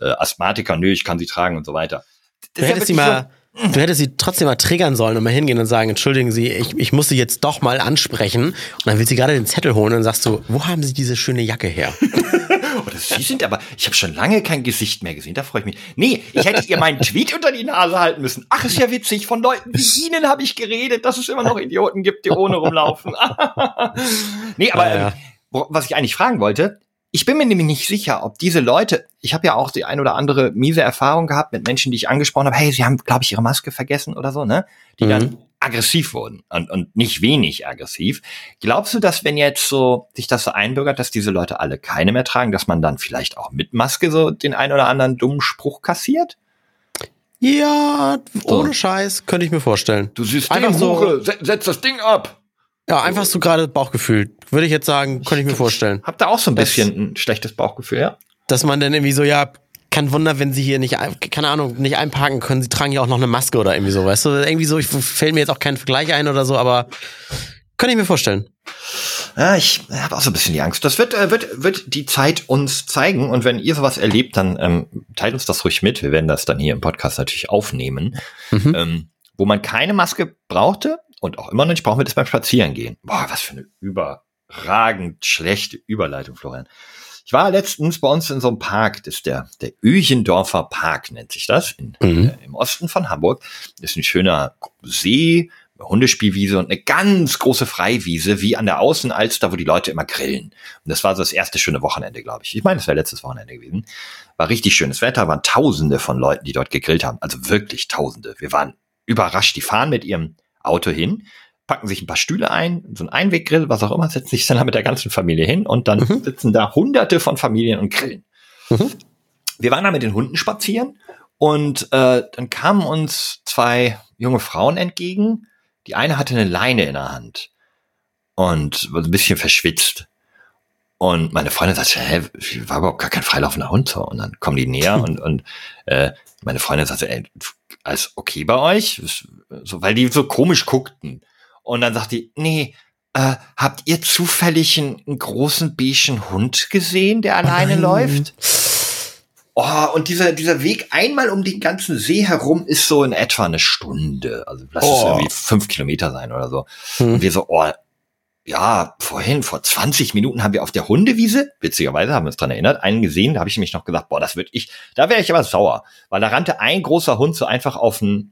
Äh, Asthmatiker, nö, ich kann sie tragen und so weiter. Das Du ja hättest sie mal, du hättest sie trotzdem mal triggern sollen und mal hingehen und sagen, entschuldigen Sie, ich, ich muss Sie jetzt doch mal ansprechen. Und dann will sie gerade den Zettel holen und dann sagst du, wo haben Sie diese schöne Jacke her? Oder Sie sind aber, ich habe schon lange kein Gesicht mehr gesehen, da freue ich mich. Nee, ich hätte ihr meinen Tweet unter die Nase halten müssen. Ach, ist ja witzig, von Leuten wie Ihnen habe ich geredet, dass es immer noch Idioten gibt, die ohne rumlaufen. nee, aber Ja, ja. ähm, was ich eigentlich fragen wollte, ich bin mir nämlich nicht sicher, ob diese Leute, ich habe ja auch die ein oder andere miese Erfahrung gehabt mit Menschen, die ich angesprochen habe, hey, sie haben, glaube ich, ihre Maske vergessen oder so, ne? Die Mhm. dann aggressiv wurden und, und nicht wenig aggressiv. Glaubst du, dass wenn jetzt so sich das so einbürgert, dass diese Leute alle keine mehr tragen, dass man dann vielleicht auch mit Maske so den ein oder anderen dummen Spruch kassiert? Ja, So. ohne Scheiß, könnte ich mir vorstellen. Du Einfach so- setz das Ding ab. Ja, einfach so gerade Bauchgefühl. Würde ich jetzt sagen, könnte ich mir vorstellen. Habt ihr auch so ein Das- bisschen ein schlechtes Bauchgefühl, ja? Dass man dann irgendwie so, ja, kein Wunder, wenn sie hier nicht, ein- keine Ahnung, nicht einparken können, sie tragen ja auch noch eine Maske oder irgendwie so, weißt du? Irgendwie so, ich fällt mir jetzt auch kein Vergleich ein oder so, aber könnte ich mir vorstellen. Ja, ich habe auch so ein bisschen die Angst. Das wird, äh, wird, wird die Zeit uns zeigen. Und wenn ihr sowas erlebt, dann ähm, teilt uns das ruhig mit. Wir werden das dann hier im Podcast natürlich aufnehmen. Mhm. Ähm, wo man keine Maske brauchte und auch immer noch nicht brauchen wir das beim Spazierengehen. Boah, was für eine überragend schlechte Überleitung, Florian. Ich war letztens bei uns in so einem Park, das ist der, der Öchendorfer Park nennt sich das, in, Mhm. äh, im Osten von Hamburg. Das ist ein schöner See, eine Hundespielwiese und eine ganz große Freiwiese, wie an der Außenalster, wo die Leute immer grillen. Und das war so das erste schöne Wochenende, glaube ich. Ich meine, das wäre letztes Wochenende gewesen. War richtig schönes Wetter, waren tausende von Leuten, die dort gegrillt haben. Also wirklich tausende. Wir waren überrascht. Die fahren mit ihrem Auto hin, packen sich ein paar Stühle ein, so ein Einweggrill, was auch immer, setzen sich dann da mit der ganzen Familie hin und dann Mhm. sitzen da hunderte von Familien und grillen. Mhm. Wir waren da mit den Hunden spazieren und äh, dann kamen uns zwei junge Frauen entgegen. Die eine hatte eine Leine in der Hand und war so ein bisschen verschwitzt. Und meine Freundin sagte, hä, war überhaupt gar kein freilaufender Hund. so. Und dann kommen die näher und, und äh, meine Freundin sagte, ey, alles okay bei euch? So, weil die so komisch guckten. Und dann sagt die, nee, äh, habt ihr zufällig einen, einen großen beigen Hund gesehen, der alleine läuft? Oh, und dieser, dieser Weg einmal um den ganzen See herum ist so in etwa eine Stunde. Also lass es Oh. irgendwie fünf Kilometer sein oder so. Und wir so, oh, ja, vorhin, vor 20 Minuten haben wir auf der Hundewiese, witzigerweise haben wir uns dran erinnert, einen gesehen, da habe ich nämlich noch gesagt, boah, das wird ich, da wäre ich aber sauer. Weil da rannte ein großer Hund so einfach auf einen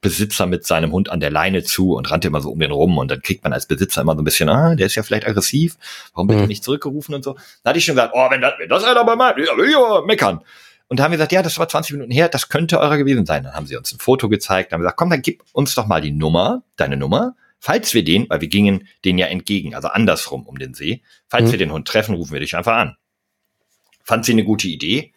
Besitzer mit seinem Hund an der Leine zu und rannte immer so um den rum und dann kriegt man als Besitzer immer so ein bisschen, ah, der ist ja vielleicht aggressiv, warum wird er Mhm. nicht zurückgerufen und so. Da hatte ich schon gesagt, oh, wenn das, wenn das einer bei meinem, ja, will ich aber meckern. Und da haben wir gesagt, ja, das war 20 Minuten her, das könnte eurer gewesen sein. Dann haben sie uns ein Foto gezeigt, dann haben wir gesagt, komm, dann gib uns doch mal die Nummer, deine Nummer. Falls wir den, weil wir gingen den ja entgegen, also andersrum um den See, falls Mhm. wir den Hund treffen, rufen wir dich einfach an. Fand sie eine gute Idee.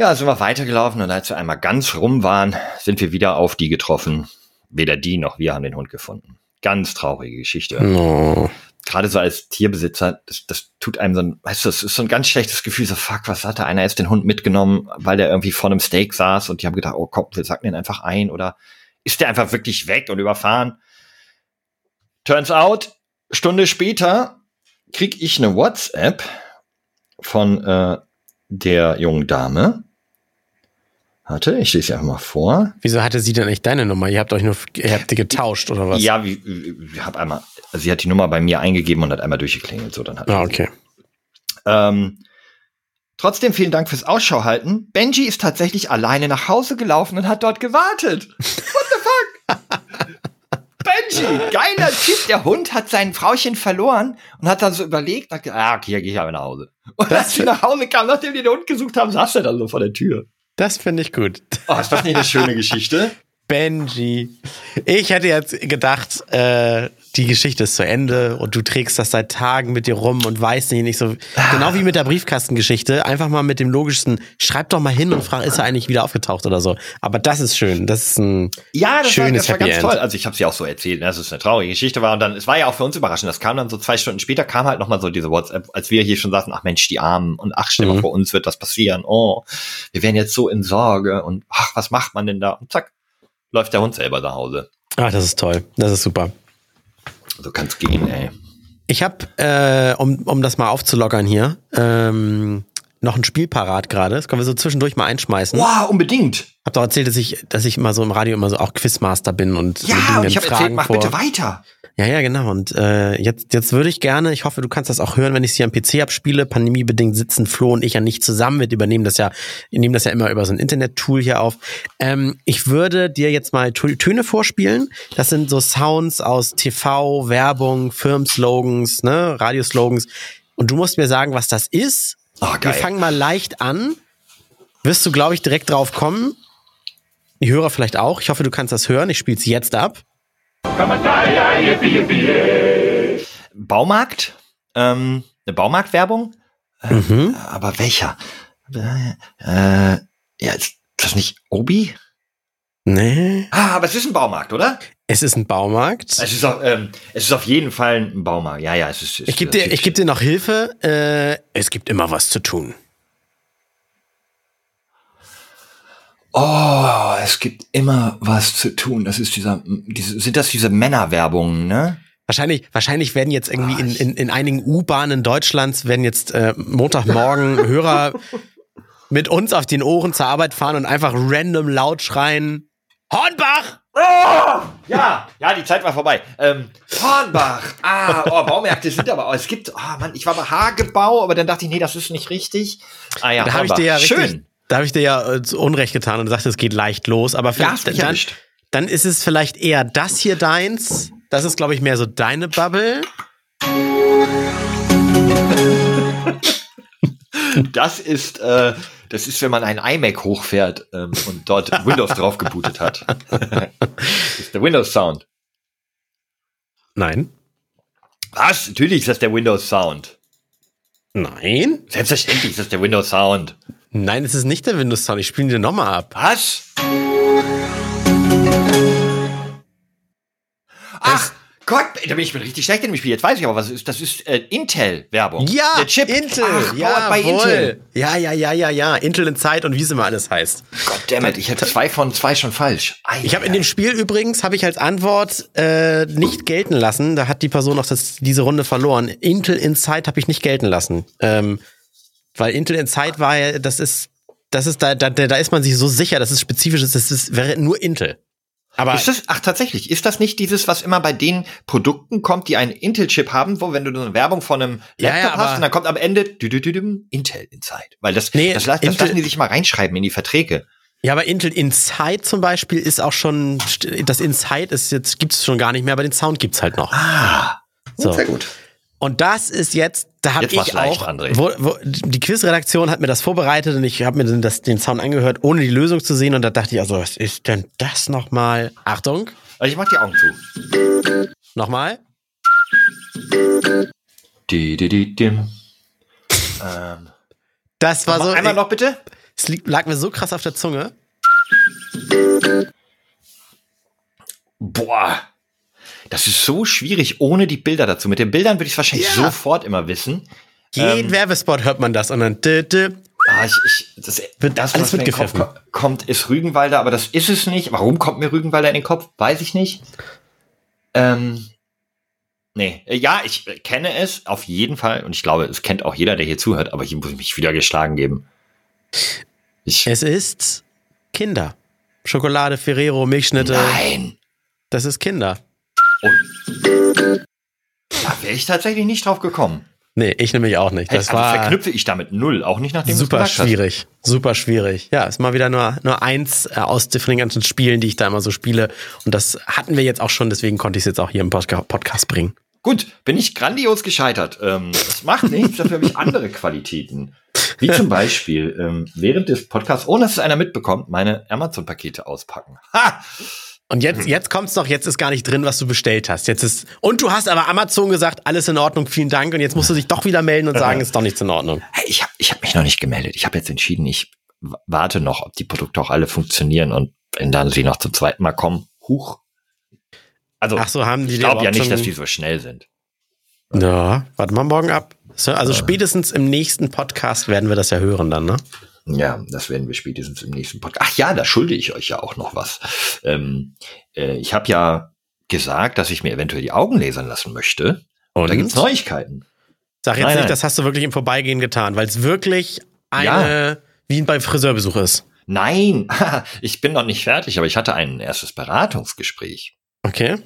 Ja, sind wir weitergelaufen und als wir einmal ganz rum waren, sind wir wieder auf die getroffen. Weder die noch wir haben den Hund gefunden. Ganz traurige Geschichte Oh. gerade so als Tierbesitzer, das, das tut einem so ein, weißt du, das ist so ein ganz schlechtes Gefühl, so fuck, was hat da einer jetzt den Hund mitgenommen, weil der irgendwie vor einem Steak saß und die haben gedacht, oh komm, wir sacken den einfach ein oder ist der einfach wirklich weg und überfahren? Turns out, Stunde später krieg ich eine WhatsApp von äh, der jungen Dame. Warte, ich lese sie einfach mal vor. Wieso hatte sie denn nicht deine Nummer? Ihr habt euch nur, ihr habt die getauscht oder was? Ja, wie, wie hab einmal, sie hat die Nummer bei mir eingegeben und hat einmal durchgeklingelt, so dann hat Ah, okay. Ähm, trotzdem vielen Dank fürs Ausschau halten. Benji ist tatsächlich alleine nach Hause gelaufen und hat dort gewartet. What the fuck? Benji, geiler Typ. Der Hund hat sein Frauchen verloren und hat dann so überlegt, dachte, ah, okay, hier gehe ich aber nach Hause. Und als sie nach Hause kam, nachdem die den Hund gesucht haben, saß er dann so vor der Tür. Das finde ich gut. Oh, ist das nicht eine schöne Geschichte? Benji. Ich hätte jetzt gedacht, äh, die Geschichte ist zu Ende und du trägst das seit Tagen mit dir rum und weißt nicht, nicht so. Genau wie mit der Briefkastengeschichte. Einfach mal mit dem logischsten, schreib doch mal hin und frag, ist er eigentlich wieder aufgetaucht oder so. Aber das ist schön. Das ist ein Ja, das war, schönes das war ganz End. toll. Also ich habe sie auch so erzählt, ne, dass es eine traurige Geschichte war und dann, es war ja auch für uns überraschend. Das kam dann so zwei Stunden später, kam halt nochmal so diese WhatsApp, als wir hier schon saßen, ach Mensch, die Armen und ach, stell mal Mhm. vor uns wird das passieren. Oh, wir wären jetzt so in Sorge und ach, was macht man denn da? Und zack, läuft der Hund selber nach Hause. Ah, das ist toll. Das ist super. So kann's gehen, ey. Ich habe, äh, um, um das mal aufzulockern hier, ähm, noch ein Spiel parat gerade. Das können wir so zwischendurch mal einschmeißen. Wow, unbedingt. Hab doch erzählt, dass ich, dass ich immer so im Radio immer so auch Quizmaster bin und Ja, Dingen und ich habe Fragen erzählt, mach vor. bitte weiter. Ja, ja, genau. Und äh, jetzt, jetzt würde ich gerne, ich hoffe, du kannst das auch hören, wenn ich es hier am PC abspiele. Pandemiebedingt sitzen Flo und ich ja nicht zusammen. Wir übernehmen das ja, wir nehmen das ja immer über so ein Internet-Tool hier auf. Ähm, ich würde dir jetzt mal Tö- Töne vorspielen. Das sind so Sounds aus TV, Werbung, Firmenslogans, ne, Radioslogans. Und du musst mir sagen, was das ist. Oh, Wir fangen mal leicht an. Wirst du, glaube ich, direkt drauf kommen. Die Hörer vielleicht auch. Ich hoffe, du kannst das hören. Ich spiele es jetzt ab. Baumarkt, ähm, eine Baumarktwerbung, äh, Mhm. aber welcher? Äh, äh, ja, ist das nicht Obi? Nee. Ah, aber es ist ein Baumarkt, oder? Es ist ein Baumarkt. Es ist, auf, ähm, es ist auf jeden Fall ein Baumarkt. Ja, ja, es ist. Es Ich gebe dir, ich geb dir noch Hilfe. Äh, es gibt immer was zu tun. Oh, es gibt immer was zu tun. Das ist dieser, diese, sind das diese Männerwerbungen, ne? Wahrscheinlich, wahrscheinlich werden jetzt irgendwie in, in, in einigen U-Bahnen Deutschlands werden jetzt äh, Montagmorgen Hörer mit uns auf den Ohren zur Arbeit fahren und einfach random laut schreien. Hornbach! Ja, ja, die Zeit war vorbei. Ähm, Hornbach. Ah, oh, Baumärkte sind aber, oh, es gibt, ah, Mann, ich war bei Hagebau, aber dann dachte ich, nee, das ist nicht richtig. Ah ja, Da habe ich Hornbach. dir ja richtig, Schön. da habe ich dir ja äh, zu Unrecht getan und sagte, es geht leicht los. Aber Ja, vielleicht, mich dann, dann ist es vielleicht eher das hier deins. Das ist, glaube ich, mehr so deine Bubble. Das ist, äh, das ist, wenn man einen iMac hochfährt ähm, und dort Windows drauf gebootet hat. das ist der Windows Sound. Nein. Was? Natürlich ist das der Windows Sound. Nein. Selbstverständlich ist das der Windows Sound. Nein, es ist nicht der Windows Sound. Ich spiele ihn dir nochmal ab. Was? Ach, Gott, da bin ich bin richtig schlecht in dem Spiel. Jetzt weiß ich aber, was ist. Das ist äh, Intel-Werbung. Ja, Der Chip. Intel. Ach, ja, bei Intel. Ja, ja, ja, ja, ja. Intel in Zeit und wie es immer alles heißt. Goddammit, ich hätte zwei von zwei schon falsch. Ei, Ich habe in dem Spiel übrigens, habe ich als Antwort äh, nicht gelten lassen. Da hat die Person auch das, diese Runde verloren. Intel Inside habe ich nicht gelten lassen. Ähm, weil Intel Inside war ja, das ist, das ist, da, da, da ist man sich so sicher, dass es spezifisch ist, das ist, wäre nur Intel. Aber Ist das, ach tatsächlich, ist das nicht dieses, was immer bei den Produkten kommt, die einen Intel-Chip haben, wo wenn du so eine Werbung von einem Ja, Laptop ja, aber- hast und dann kommt am Ende dü -dü -dü Intel Inside. Weil das, Nee, das, das Intel- lassen die sich mal reinschreiben in die Verträge. Ja, aber Intel Inside zum Beispiel ist auch schon, das Inside ist jetzt, gibt's schon gar nicht mehr, aber den Sound gibt's halt noch. Ah, So. sehr gut. Und das ist jetzt, da habe ich leicht, auch, André. wo, wo, die Quizredaktion hat mir das vorbereitet und ich habe mir den, das, den Sound angehört, ohne die Lösung zu sehen und da dachte ich, also was ist denn das nochmal? Achtung, Also ich mach die Augen zu. nochmal. Die, die, die, dim. Ähm, Das war so, einmal noch bitte. es lag mir so krass auf der Zunge. Boah. Das ist so schwierig ohne die Bilder dazu. Mit den Bildern würde ich es wahrscheinlich Ja. sofort immer wissen. Jeden Ähm. Werbespot hört man das und dann dü, dü. Ah, ich, ich, das, Wird das, alles was mir in den Kopf kommt, ist Rügenwalder, aber das ist es nicht. Warum kommt mir Rügenwalder in den Kopf? Weiß ich nicht. Ähm, nee, ja, ich kenne es auf jeden Fall und ich glaube, es kennt auch jeder, der hier zuhört, aber hier muss ich mich wieder geschlagen geben. Ich, Es ist Kinder. Schokolade, Ferrero, Milchschnitte. nein. Das ist Kinder. Da wäre ich tatsächlich nicht drauf gekommen. Nee, ich nämlich auch nicht. Das also war verknüpfe ich damit null, auch nicht nachdem du es super gesagt hast. schwierig. Super schwierig. Ja, ist mal wieder nur, nur eins äh, aus den ganzen Spielen, die ich da immer so spiele. Und das hatten wir jetzt auch schon, deswegen konnte ich es jetzt auch hier im Podca- Podcast bringen. Gut, bin ich grandios gescheitert. Ähm, das macht nichts, dafür habe ich andere Qualitäten. Wie zum Beispiel ähm, während des Podcasts, ohne dass es einer mitbekommt, meine Amazon-Pakete auspacken. Ha! Und jetzt, jetzt kommt's doch, jetzt ist gar nicht drin, was du bestellt hast. Jetzt ist, und du hast aber Amazon gesagt, alles in Ordnung, vielen Dank. Und jetzt musst du dich doch wieder melden und sagen, ist doch nichts in Ordnung. Hey, ich habe ich hab mich noch nicht gemeldet. Ich habe jetzt entschieden, ich warte noch, ob die Produkte auch alle funktionieren und wenn dann sie noch zum zweiten Mal kommen, huch. Also, Ach so, haben die ich glaube ja nicht, dass die so schnell sind. Ja, warte mal morgen ab. So, Also spätestens im nächsten Podcast werden wir das ja hören dann, ne? Ja, das werden wir spätestens im nächsten Podcast. Ach ja, da schulde ich euch ja auch noch was. Ähm, äh, ich habe ja gesagt, dass ich mir eventuell die Augen lasern lassen möchte. Und Da gibt's Neuigkeiten. sag jetzt Nein, nicht, nein. das hast du wirklich im Vorbeigehen getan, weil es wirklich eine, wie beim Friseurbesuch ist. Nein, ich bin noch nicht fertig, aber ich hatte ein erstes Beratungsgespräch. Okay.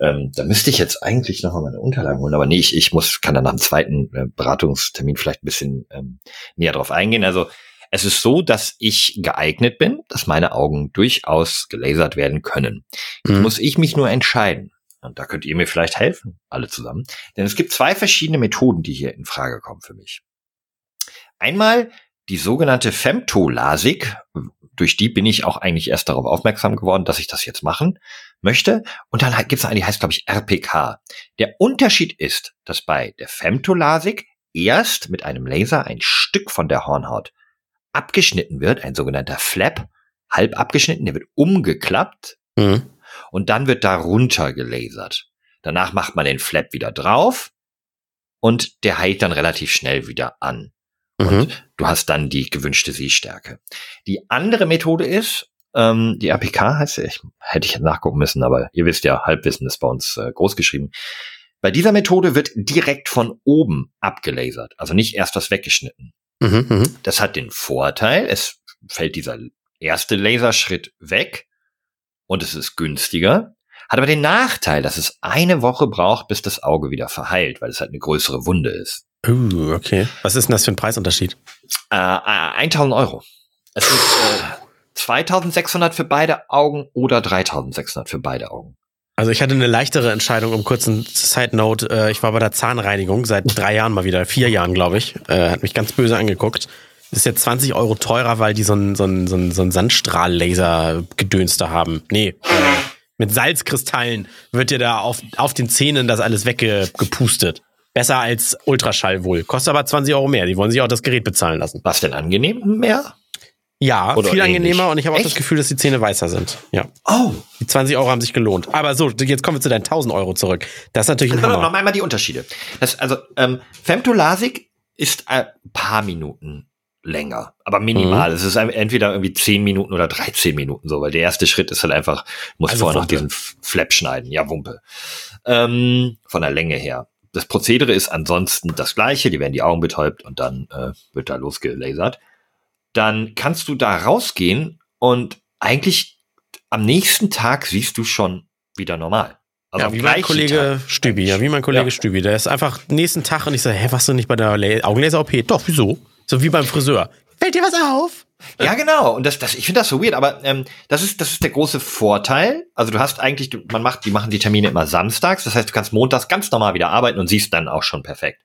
Ähm, da müsste ich jetzt eigentlich noch mal meine Unterlagen holen, aber nee, ich, ich muss, kann dann am zweiten äh, Beratungstermin vielleicht ein bisschen ähm, näher drauf eingehen. Also es ist so, dass ich geeignet bin, dass meine Augen durchaus gelasert werden können. Jetzt Mhm. muss ich mich nur entscheiden. Und da könnt ihr mir vielleicht helfen, alle zusammen. Denn es gibt zwei verschiedene Methoden, die hier in Frage kommen für mich. Einmal die sogenannte Femtolasik, durch die bin ich auch eigentlich erst darauf aufmerksam geworden, dass ich das jetzt machen möchte. Und dann gibt es eine, die heißt, glaube ich, RPK. Der Unterschied ist, dass bei der Femtolasik erst mit einem Laser ein Stück von der Hornhaut abgeschnitten wird, ein sogenannter Flap, halb abgeschnitten, der wird umgeklappt Mhm. und dann wird darunter gelasert. Danach macht man den Flap wieder drauf und der heilt dann relativ schnell wieder an. Mhm. Und du hast dann die gewünschte Sehstärke. Die andere Methode ist, ähm, die APK heißt sie, ich, hätte ich nachgucken müssen, aber ihr wisst ja, Halbwissen ist bei uns äh, groß geschrieben. Bei dieser Methode wird direkt von oben abgelasert, also nicht erst was weggeschnitten. Mhm. Mhm. Das hat den Vorteil, es fällt dieser erste Laserschritt weg und es ist günstiger. Hat aber den Nachteil, dass es eine Woche braucht, bis das Auge wieder verheilt, weil es halt eine größere Wunde ist. Uh, okay. Was ist denn das für ein Preisunterschied? Äh, äh, 1000 Euro. Es sind äh, 2600 für beide Augen oder 3600 für beide Augen. Also ich hatte eine leichtere Entscheidung, um kurzen Side Note. Äh, ich war bei der Zahnreinigung seit drei Jahren mal wieder, vier Jahren glaube ich. Äh, hat mich ganz böse angeguckt. Ist jetzt 20 Euro teurer, weil die so ein, so ein, so ein, so ein Sandstrahllaser-Gedöns da haben. Nee, äh, mit Salzkristallen wird dir da auf, auf den Zähnen das alles weggepustet. Besser als Ultraschall wohl. Kostet aber 20 Euro mehr. Die wollen sich auch das Gerät bezahlen lassen. Was denn angenehm mehr? Ja, Oder viel angenehmer ähnlich. und ich habe auch das? Gefühl, dass die Zähne weißer sind. Ja. Oh, Die 20 Euro haben sich gelohnt. Aber so, jetzt kommen wir zu deinen 1000 Euro zurück. Das ist natürlich ein Hammer. noch einmal die Unterschiede. Das, also ähm, Femtolasik ist ein paar Minuten länger, aber minimal. Mhm. Es ist entweder irgendwie 10 Minuten oder 13 Minuten so, weil der erste Schritt ist halt einfach, muss Also vorher noch diesen Flap schneiden. Ja, Wumpe. Ähm, von der Länge her. Das Prozedere ist ansonsten das gleiche, die werden die Augen betäubt und dann äh, wird da losgelasert. Dann kannst du da rausgehen und eigentlich am nächsten Tag siehst du schon wieder normal. Also ja, wie mein Kollege Tag. Stübi, ja, wie mein Kollege Ja. Stübi. Der ist einfach nächsten Tag und ich sage, hä, warst du nicht bei der La- Augenlaser-OP? Doch, wieso? So wie beim Friseur. Fällt dir was auf? Ja, genau. Und das, das, ich finde das so weird, aber ähm, das ist, das ist der große Vorteil. Also du hast eigentlich, du, man macht, die machen die Termine immer samstags. Das heißt, du kannst montags ganz normal wieder arbeiten und siehst dann auch schon perfekt.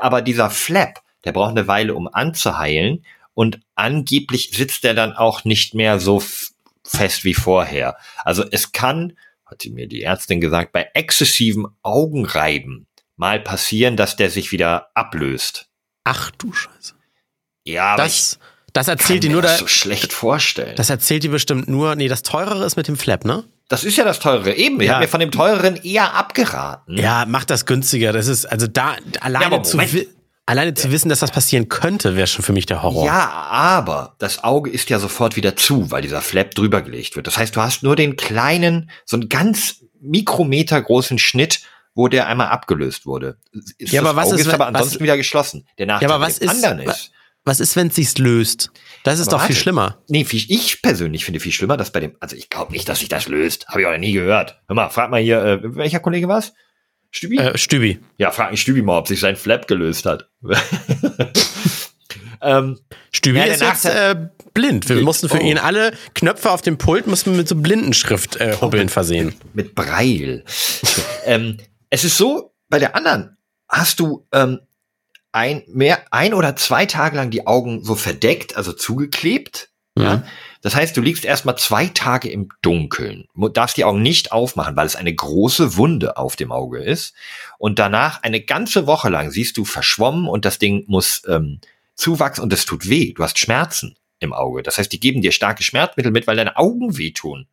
Aber dieser Flap, der braucht eine Weile, um anzuheilen. Und angeblich sitzt der dann auch nicht mehr so fest wie vorher. Also es kann, hat sie mir die Ärztin gesagt, bei exzessivem Augenreiben mal passieren, dass der sich wieder ablöst. Ach du Scheiße. Ja, aber ich Das, das kann erzählt die mir nur das da, so schlecht vorstellen. das erzählt die bestimmt nur, nee, das teurere ist mit dem Flap, ne? Das ist ja das teurere. Eben, ich Ja. habe mir von dem teureren eher abgeraten. Ja, mach das günstiger. Das ist, also da, alleine, aber zu, alleine zu wissen, dass das passieren könnte, wäre schon für mich der Horror. Ja, aber das Auge ist ja sofort wieder zu, weil dieser Flap drüber gelegt wird. Das heißt, du hast nur den kleinen, so einen ganz Mikrometer großen Schnitt, wo der einmal abgelöst wurde. Ist Ja, aber was Auge ist, ist aber was- ansonsten wieder geschlossen. Der Nachteil Ja, aber was ist, anderen ist. was ist, wenn es sich löst? Das ist Aber doch viel warte. schlimmer. Nee, ich persönlich finde viel schlimmer, dass bei dem, also ich glaube nicht, dass sich das löst. Habe ich auch noch nie gehört. Hör mal, frag mal hier, äh, welcher Kollege war's? Stübi? Äh, Stübi. Ja, frag mich Stübi mal, ob sich sein Flap gelöst hat. ähm, Stübi Ja, ist jetzt äh, blind. Wir Oh. mussten für ihn alle Knöpfe auf dem Pult mussten mit so Blindenschrift äh, Hubbeln versehen. mit Breil. ähm, es ist so, bei der anderen hast du ähm, ein, mehr, ein oder zwei Tage lang die Augen so verdeckt, also zugeklebt. Ja. Das heißt, du liegst erstmal zwei Tage im Dunkeln, darfst die Augen nicht aufmachen, weil es eine große Wunde auf dem Auge ist. Und danach eine ganze Woche lang siehst du verschwommen und das Ding muss ähm, zuwachsen und es tut weh. Du hast Schmerzen im Auge. Das heißt, die geben dir starke Schmerzmittel mit, weil deine Augen wehtun.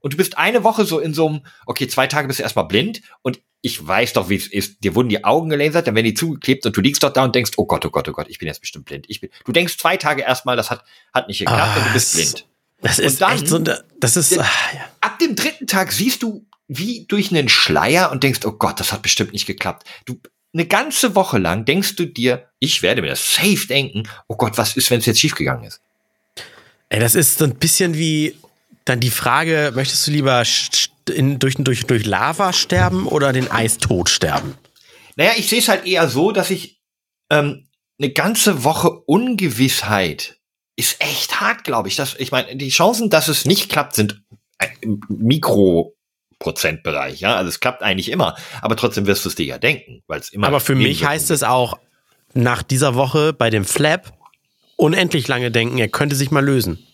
Und du bist eine Woche so in so einem, okay, zwei Tage bist du erstmal blind und ich weiß doch, wie es ist. Dir wurden die Augen gelasert, dann werden die zugeklebt und du liegst doch da und denkst, oh Gott, oh Gott, oh Gott, ich bin jetzt bestimmt blind. Ich bin, du denkst zwei Tage erstmal, das hat, hat nicht geklappt Ah, und du bist es- blind. Das ist dann- echt so, das ist, ah, ja. Ab dem dritten Tag siehst du wie durch einen Schleier und denkst, oh Gott, das hat bestimmt nicht geklappt. Du, eine ganze Woche lang denkst du dir, ich werde mir das safe denken, oh Gott, was ist, wenn es jetzt schiefgegangen ist? ey, das ist so ein bisschen wie dann die Frage, möchtest du lieber in, durch, durch, durch Lava sterben oder den Eistod sterben? Naja, ich sehe es halt eher so, dass ich ähm, eine ganze Woche Ungewissheit ist echt hart, glaube ich. Das, ich meine, die Chancen, dass es nicht klappt, sind äh, im Mikroprozentbereich. Ja, also es klappt eigentlich immer, aber trotzdem wirst du es dir ja denken, weil es immer. Aber für mich heißt es auch, nach dieser Woche bei dem Flap unendlich lange denken, er könnte sich mal lösen.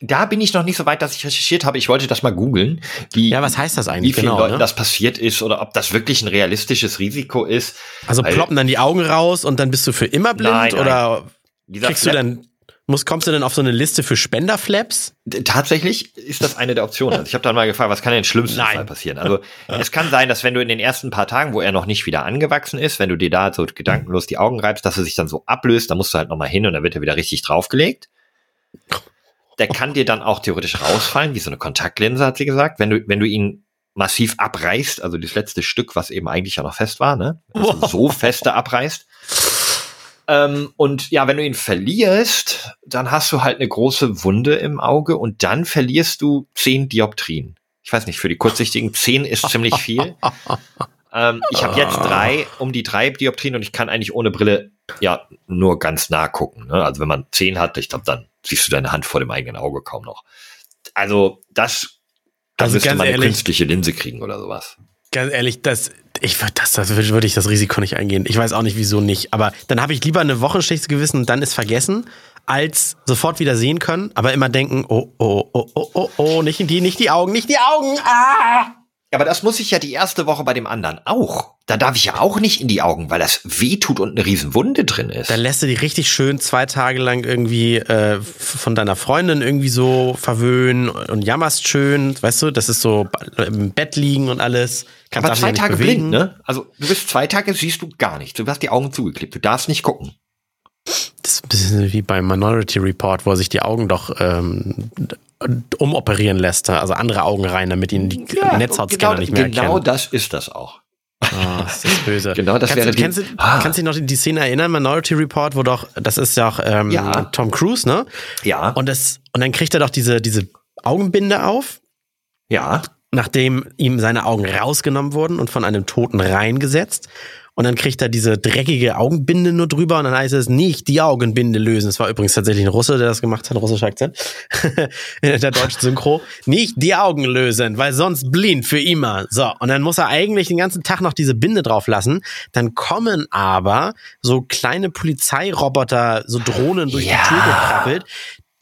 Da bin ich noch nicht so weit, dass ich recherchiert habe. Ich wollte das mal googeln, wie, Ja, was heißt das wie eigentlich vielen genau? Leuten Ne? das passiert ist oder ob das wirklich ein realistisches Risiko ist. Also Weil ploppen dann die Augen raus und dann bist du für immer blind Nein, nein. oder dieser kriegst du Flap- dann muss kommst du denn auf so eine Liste für Spenderflaps? Tatsächlich ist das eine der Optionen. Also ich habe dann mal gefragt, was kann denn im schlimmsten Nein. Fall passieren? Also es kann sein, dass wenn du in den ersten paar Tagen, wo er noch nicht wieder angewachsen ist, wenn du dir da so gedankenlos die Augen reibst, dass er sich dann so ablöst, dann musst du halt nochmal hin und dann wird er wieder richtig draufgelegt. Der kann dir dann auch theoretisch rausfallen, wie so eine Kontaktlinse, hat sie gesagt, wenn du, wenn du ihn massiv abreißt, also das letzte Stück, was eben eigentlich ja noch fest war, ne? Also so feste abreißt. Ähm, und ja, wenn du ihn verlierst, dann hast du halt eine große Wunde im Auge und dann verlierst du zehn Dioptrien. Ich weiß nicht, für die Kurzsichtigen zehn ist ziemlich viel. ähm, ich habe jetzt drei, um die drei Dioptrien und ich kann eigentlich ohne Brille ja nur ganz nah gucken. Ne? Also wenn man zehn hat, ich glaube, dann siehst du deine Hand vor dem eigenen Auge kaum noch. Also das, da Also müsste man eine ehrlich- künstliche Linse kriegen oder sowas. Ganz ehrlich, das ich würde das, das würde ich das Risiko nicht eingehen. Ich weiß auch nicht, wieso nicht. Aber dann habe ich lieber eine Woche schlechtes Gewissen und dann ist vergessen, als sofort wieder sehen können, aber immer denken, oh, oh, oh, oh, oh, oh, nicht in die, nicht die Augen, nicht die Augen. Ah! Aber das muss ich ja die erste Woche bei dem anderen auch. Da darf ich ja auch nicht in die Augen, weil das weh tut und eine Riesenwunde drin ist. Dann lässt du die richtig schön zwei Tage lang irgendwie äh, von deiner Freundin irgendwie so verwöhnen und jammerst schön, weißt du, das ist so im Bett liegen und alles. Kannst Aber dich zwei Tage bewegen. blind, ne? Also du bist zwei Tage, siehst du gar nichts. Du hast die Augen zugeklebt. Du darfst nicht gucken. Das ist ein bisschen wie beim Minority Report, wo er sich die Augen doch ähm, umoperieren lässt, also andere Augen rein, damit ihn die Netzhautscanner genau, nicht mehr Genau erkennen. das ist das auch. Ah, das ist böse. Genau, das kannst wäre du, die- kennst, du, Ah. kannst du dich noch die Szene erinnern, Minority Report, wo doch, das ist ja auch ähm, Ja. Tom Cruise, ne? Ja, Und, das, und dann kriegt er doch diese, diese Augenbinde auf, ja. nachdem ihm seine Augen rausgenommen wurden und von einem Toten reingesetzt. Und dann kriegt er diese dreckige Augenbinde nur drüber und dann heißt es nicht die Augenbinde lösen. Es war übrigens tatsächlich ein Russe, der das gemacht hat, russischer Akzent. In der deutschen Synchro. Nicht die Augen lösen, weil sonst blind für immer. So, und dann muss er eigentlich den ganzen Tag noch diese Binde drauf lassen. Dann kommen aber so kleine Polizeiroboter, so Drohnen durch Ja. die Tür gekrabbelt,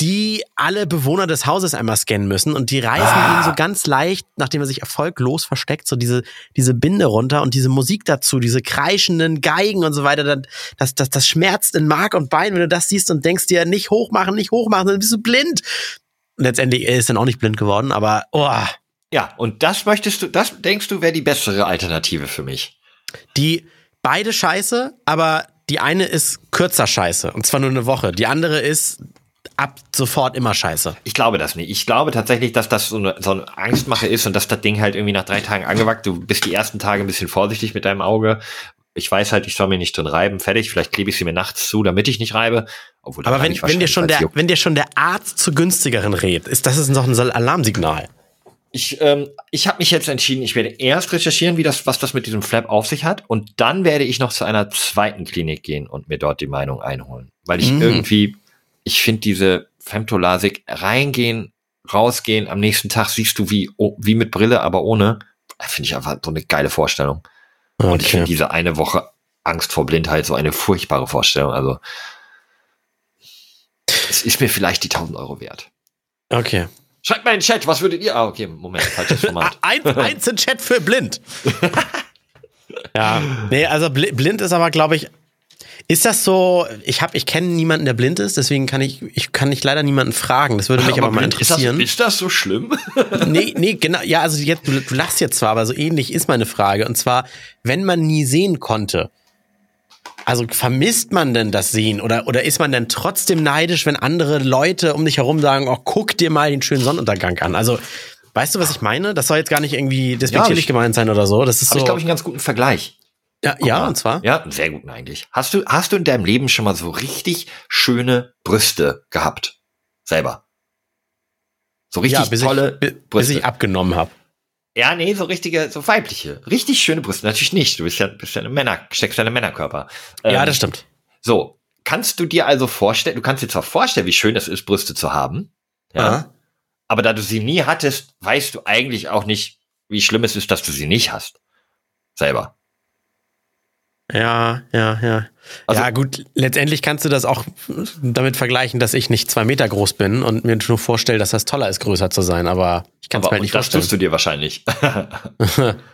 die alle Bewohner des Hauses einmal scannen müssen und die reißen Ah. ihn so ganz leicht, nachdem er sich erfolglos versteckt, so diese, diese Binde runter und diese Musik dazu, diese kreischenden Geigen und so weiter, dann- das, das, das schmerzt in Mark und Bein, wenn du das siehst und denkst dir, nicht hochmachen, nicht hochmachen, dann bist du blind. Und letztendlich, er ist dann auch nicht blind geworden, aber, oh, Ja, und das möchtest du, das denkst du wäre die bessere Alternative für mich. die, beide scheiße, aber die eine ist kürzer scheiße und zwar nur eine Woche. Die andere ist ab sofort immer scheiße. Ich glaube das nicht. Ich glaube tatsächlich, dass das so eine, so eine Angstmache ist und dass das Ding halt irgendwie nach drei Tagen angewackt. Du bist die ersten Tage ein bisschen vorsichtig mit deinem Auge. Ich weiß halt, ich soll mir nicht drin reiben. Fertig. Vielleicht klebe ich sie mir nachts zu, damit ich nicht reibe. Obwohl, Aber wenn, wenn dir schon der, juckt. wenn dir schon der Arzt zu günstigeren rät, ist das ist noch ein Alarmsignal. Ich, ähm, ich habe mich jetzt entschieden, ich werde erst recherchieren, wie das, was das mit diesem Flap auf sich hat, und dann werde ich noch zu einer zweiten Klinik gehen und mir dort die Meinung einholen. Weil ich Mhm. irgendwie, ich finde diese Femtolasik reingehen, rausgehen, am nächsten Tag siehst du wie, oh, wie mit Brille, aber ohne, finde ich einfach so eine geile Vorstellung. Und ich finde diese eine Woche Angst vor Blindheit so eine furchtbare Vorstellung. Also es ist mir vielleicht die 1000 Euro wert. Okay. Schreibt mal in den Chat, was würdet ihr? Ah, okay, Moment, falsches Format. Ein, eins in Chat für blind. ja, nee, also bli- blind ist aber, glaube ich, ist das so, ich habe, ich kenne niemanden, der blind ist, deswegen kann ich, ich kann nicht leider niemanden fragen. Das würde mich aber, mal blind, ist das, interessieren. ist das so schlimm? nee, nee, genau, ja, also jetzt, du, du lachst jetzt zwar, aber so ähnlich ist meine Frage. Und zwar, wenn man nie sehen konnte, also vermisst man denn das Sehen oder, oder ist man denn trotzdem neidisch, wenn andere Leute um dich herum sagen, oh, guck dir mal den schönen Sonnenuntergang an? Also, weißt du, was ich meine? Das soll jetzt gar nicht irgendwie despektierlich ich- gemeint sein oder so. Das ist so. ich, glaube ich, einen ganz guten Vergleich. Ja, ja, und zwar? Ja, sehr guten eigentlich. Hast du, hast du in deinem Leben schon mal so richtig schöne Brüste gehabt? Selber. So richtig ja, bis tolle ich, bi- bis Brüste. ich abgenommen habe. ja, nee, so richtige, so weibliche. Richtig schöne Brüste. Natürlich nicht. Du bist ja, bist ja eine Männer, steckst ja eine Männerkörper. ja, Ähm, das stimmt. So. Kannst du dir also vorstellen, du kannst dir zwar vorstellen, wie schön es ist, Brüste zu haben. Ja. Aha. Aber da du sie nie hattest, weißt du eigentlich auch nicht, wie schlimm es ist, dass du sie nicht hast. Selber. Ja, ja, ja. Also- ja, gut, letztendlich kannst du das auch damit vergleichen, dass ich nicht zwei Meter groß bin und mir nur vorstelle, dass das toller ist, größer zu sein, aber ich kann es mir halt nicht das vorstellen. tust du dir wahrscheinlich.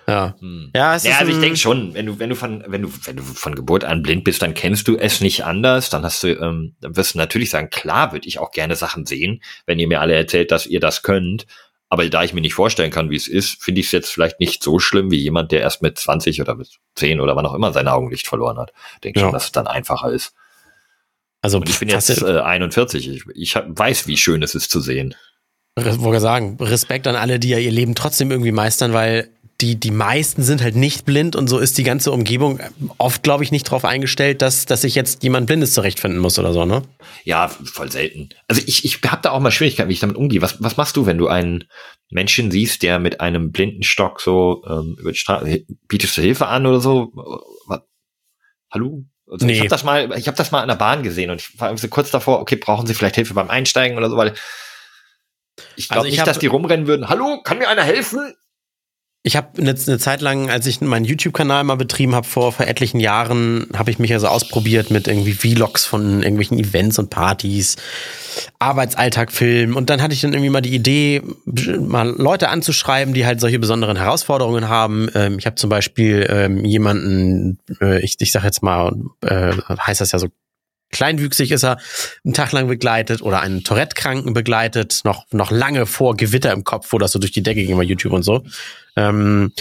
ja. Hm. ja, es Ja, ist also ich denke schon, wenn du, wenn du von, wenn du, wenn du von Geburt an blind bist, dann kennst du es nicht anders. Dann hast du, ähm, dann wirst du natürlich sagen, klar, würde ich auch gerne Sachen sehen, wenn ihr mir alle erzählt, dass ihr das könnt. Aber da ich mir nicht vorstellen kann, wie es ist, finde ich es jetzt vielleicht nicht so schlimm wie jemand, der erst mit 20 oder mit 10 oder wann auch immer sein Augenlicht verloren hat. Denke Ja. schon, dass es dann einfacher ist. Also, Und ich bin jetzt äh, 41. Ich, ich hab, weiß, wie schön es ist zu sehen. Wollte sagen, Respekt an alle, die ja ihr Leben trotzdem irgendwie meistern, weil die, die meisten sind halt nicht blind und so ist die ganze Umgebung oft, glaube ich, nicht darauf eingestellt, dass, dass sich jetzt jemand Blindes zurechtfinden muss oder so, ne? Ja, voll selten. Also ich, ich habe da auch mal Schwierigkeiten, wie ich damit umgehe. Was, was machst du, wenn du einen Menschen siehst, der mit einem blinden Stock so ähm, über die Straße, bietest du Hilfe an oder so? Was? Hallo? Also Nee. Ich habe das mal, ich habe das mal an der Bahn gesehen und ich war so kurz davor, okay, brauchen Sie vielleicht Hilfe beim Einsteigen oder so, weil ich glaube Also ich nicht, dass die rumrennen würden. Hallo, kann mir einer helfen? Ich habe eine, eine Zeit lang, als ich meinen YouTube-Kanal mal betrieben habe, vor, vor etlichen Jahren, habe ich mich also ausprobiert mit irgendwie Vlogs von irgendwelchen Events und Partys, Arbeitsalltag filmen. Und dann hatte ich dann irgendwie mal die Idee, mal Leute anzuschreiben, die halt solche besonderen Herausforderungen haben. Ähm, ich habe zum Beispiel ähm, jemanden, äh, ich, ich sag jetzt mal, äh, heißt das ja so kleinwüchsig ist er, einen Tag lang begleitet oder einen Tourette-Kranken begleitet, noch, noch lange vor Gewitter im Kopf, wo das so durch die Decke ging bei YouTube und so. Ähm,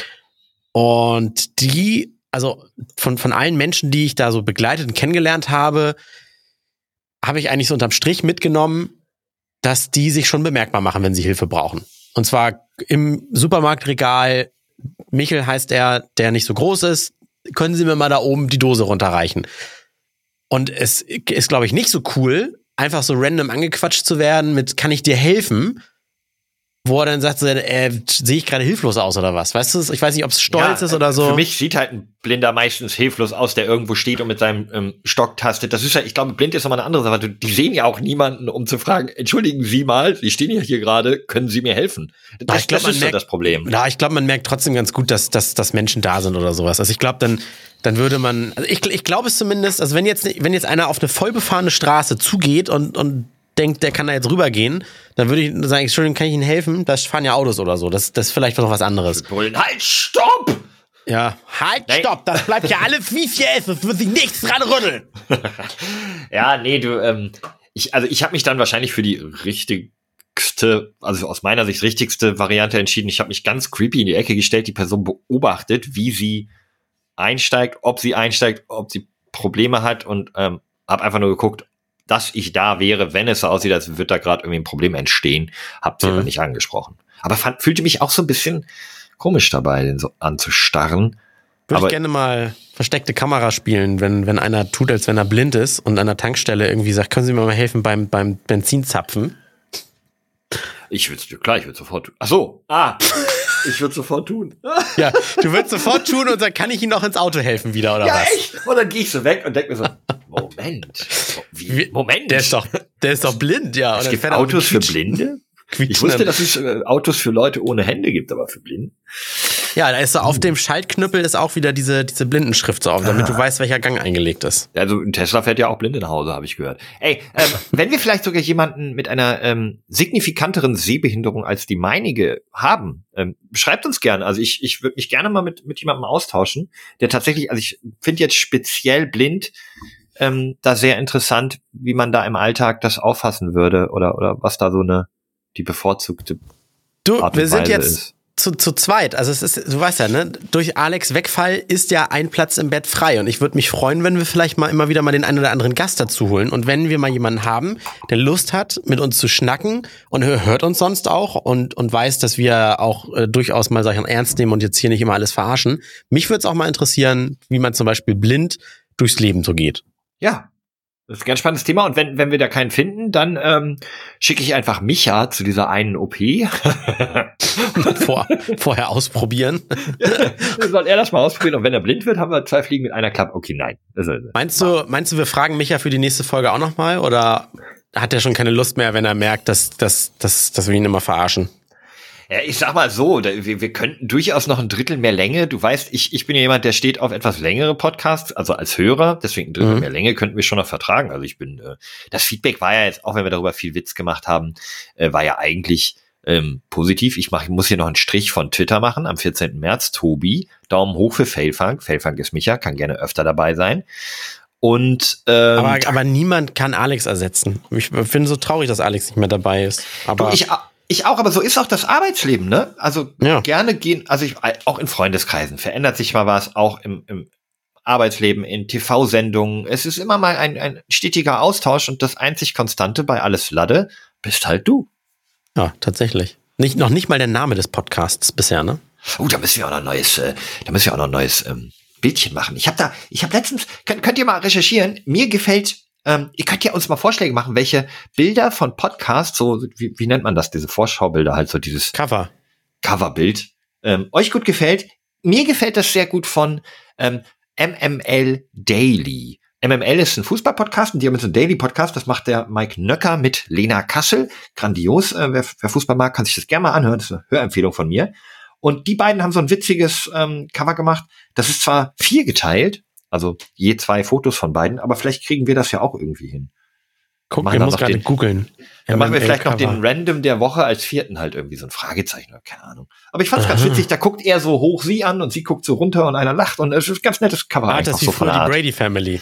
und die, also von, von allen Menschen, die ich da so begleitet und kennengelernt habe, habe ich eigentlich so unterm Strich mitgenommen, dass die sich schon bemerkbar machen, wenn sie Hilfe brauchen. Und zwar im Supermarktregal, Michel heißt er, der nicht so groß ist, können Sie mir mal da oben die Dose runterreichen. Und es ist, glaube ich, nicht so cool, einfach so random angequatscht zu werden mit, kann ich dir helfen? Wo er dann sagt, so, äh, sehe ich gerade hilflos aus oder was? Weißt du, ich weiß nicht, ob es stolz Ja, ist oder so. Für mich sieht halt ein Blinder meistens hilflos aus, der irgendwo steht und mit seinem ähm, Stock tastet. Das ist ja, ich glaube, blind ist nochmal eine andere Sache. Die sehen ja auch niemanden, um zu fragen, entschuldigen Sie mal, Sie stehen ja hier gerade, können Sie mir helfen? Das, ich glaub, das ist so merkt- das Problem. Ja, ich glaube, man merkt trotzdem ganz gut, dass, dass, dass Menschen da sind oder sowas. Also ich glaube, dann, dann würde man, also ich, ich glaube es zumindest, also wenn jetzt, wenn jetzt einer auf eine vollbefahrene Straße zugeht und, und denkt, der kann da jetzt rübergehen, dann würde ich sagen, Entschuldigung, kann ich Ihnen helfen? Da fahren ja Autos oder so. Das, das ist vielleicht noch was anderes. Brüllen, halt, stopp! Ja. Halt, Nee. stopp, das bleibt ja alles wie es hier ist. Es wird sich nichts dran rütteln. Ja, nee, du, ähm, ich, also ich habe mich dann wahrscheinlich für die richtigste, also aus meiner Sicht richtigste Variante entschieden. Ich habe mich ganz creepy in die Ecke gestellt, die Person beobachtet, wie sie einsteigt, ob sie einsteigt, ob sie Probleme hat und ähm, habe einfach nur geguckt, dass ich da wäre, wenn es so aussieht, als würde da gerade irgendwie ein Problem entstehen, hab sie Mhm. aber nicht angesprochen. Aber fand, fühlte mich auch so ein bisschen komisch dabei, den so anzustarren. Würde Aber- ich gerne mal versteckte Kamera spielen, wenn, wenn einer tut, als wenn er blind ist und an der Tankstelle irgendwie sagt, können Sie mir mal helfen beim, beim Benzinzapfen? Ich würde klar, ich würde sofort tun. Ach so, ah, ich würde sofort tun. Ja, du würdest sofort tun und dann kann ich Ihnen noch ins Auto helfen wieder, oder Ja, was? echt? Und dann gehe ich so weg und denke mir so, Moment, wie, Moment. Der ist doch, der ist doch blind, ja. Es gibt Autos für Blinde? Ich wusste, dass es äh, Autos für Leute ohne Hände gibt, aber für Blinde. Ja, da ist so auf dem Schaltknüppel ist auch wieder diese, diese Blindenschrift so auf, damit du weißt, welcher Gang eingelegt ist. Also ein Tesla fährt ja auch Blinde nach Hause, habe ich gehört. Ey, ähm, wenn wir vielleicht sogar jemanden mit einer ähm, signifikanteren Sehbehinderung als die meinige haben, ähm, schreibt uns gern. Also ich, ich würde mich gerne mal mit, mit jemandem austauschen, der tatsächlich, also ich finde jetzt speziell blind ähm, da sehr interessant, wie man da im Alltag das auffassen würde oder, oder was da so eine die bevorzugte Du, Art und wir sind Weise jetzt ist. Zu, zu zweit. Also es ist, du weißt ja, ne? Durch Alex Wegfall ist ja ein Platz im Bett frei. Und ich würde mich freuen, wenn wir vielleicht mal immer wieder mal den einen oder anderen Gast dazu holen. Und wenn wir mal jemanden haben, der Lust hat, mit uns zu schnacken und hör- hört uns sonst auch und, und weiß, dass wir auch äh, durchaus mal Sachen ernst nehmen und jetzt hier nicht immer alles verarschen. Mich würde es auch mal interessieren, wie man zum Beispiel blind durchs Leben so geht. Ja. Das ist ein ganz spannendes Thema. Und wenn, wenn wir da keinen finden, dann ähm, schicke ich einfach Micha zu dieser einen OP. Vor, vorher ausprobieren. Soll er das mal ausprobieren? Und wenn er blind wird, haben wir zwei Fliegen mit einer Klappe. Okay, nein. Also, Meinst du, meinst du, wir fragen Micha für die nächste Folge auch nochmal? Oder hat er schon keine Lust mehr, wenn er merkt, dass, dass, dass, dass wir ihn immer verarschen? Ja, ich sag mal so, wir, wir könnten durchaus noch ein Drittel mehr Länge. Du weißt, ich, ich bin ja jemand, der steht auf etwas längere Podcasts, also als Hörer. Deswegen ein Drittel Mhm. mehr Länge könnten wir schon noch vertragen. Also ich bin, äh, das Feedback war ja jetzt, auch wenn wir darüber viel Witz gemacht haben, äh, war ja eigentlich ähm, positiv. Ich mach, ich muss hier noch einen Strich von Twitter machen am 14. März. Tobi, Daumen hoch für Failfunk. Failfunk ist Micha, kann gerne öfter dabei sein. Und ähm, Aber, aber niemand kann Alex ersetzen. Ich finde so traurig, dass Alex nicht mehr dabei ist. Aber Du, ich, ich auch, aber so ist auch das Arbeitsleben, ne? Also Ja. gerne gehen, also ich, auch in Freundeskreisen verändert sich mal was, auch im, im Arbeitsleben, in TV-Sendungen. Es ist immer mal ein, ein stetiger Austausch und das einzig Konstante bei alles Ladde bist halt du. ja, tatsächlich. Nicht, noch nicht mal der Name des Podcasts bisher, ne? Oh, da müssen wir auch noch ein neues, äh, da müssen wir auch noch ein neues ähm, Bildchen machen. Ich habe da, ich habe letztens, könnt, könnt ihr mal recherchieren, mir gefällt, ähm, ihr könnt ja uns mal Vorschläge machen, welche Bilder von Podcasts, so, wie, wie nennt man das, diese Vorschaubilder, halt so dieses Cover. Coverbild ähm, euch gut gefällt. Mir gefällt das sehr gut von ähm, MML Daily. MML ist ein Fußball-Podcast und die haben jetzt einen Daily-Podcast. Das macht der Mike Nöcker mit Lena Kassel. Grandios. Äh, wer, wer Fußball mag, kann sich das gerne mal anhören. Das ist eine Hörempfehlung von mir. Und die beiden haben so ein witziges ähm, Cover gemacht. Das ist zwar vier geteilt, also je zwei Fotos von beiden, aber vielleicht kriegen wir das ja auch irgendwie hin. Guck, Machen wir muss gerade googeln. Dann machen wir vielleicht noch den Random der Woche als vierten halt irgendwie so ein Fragezeichen oder keine Ahnung. Aber ich fand es ganz witzig, da guckt er so hoch sie an und sie guckt so runter und einer lacht und es ist ein ganz nettes Cover Ah, das ist so von der die. Brady Family.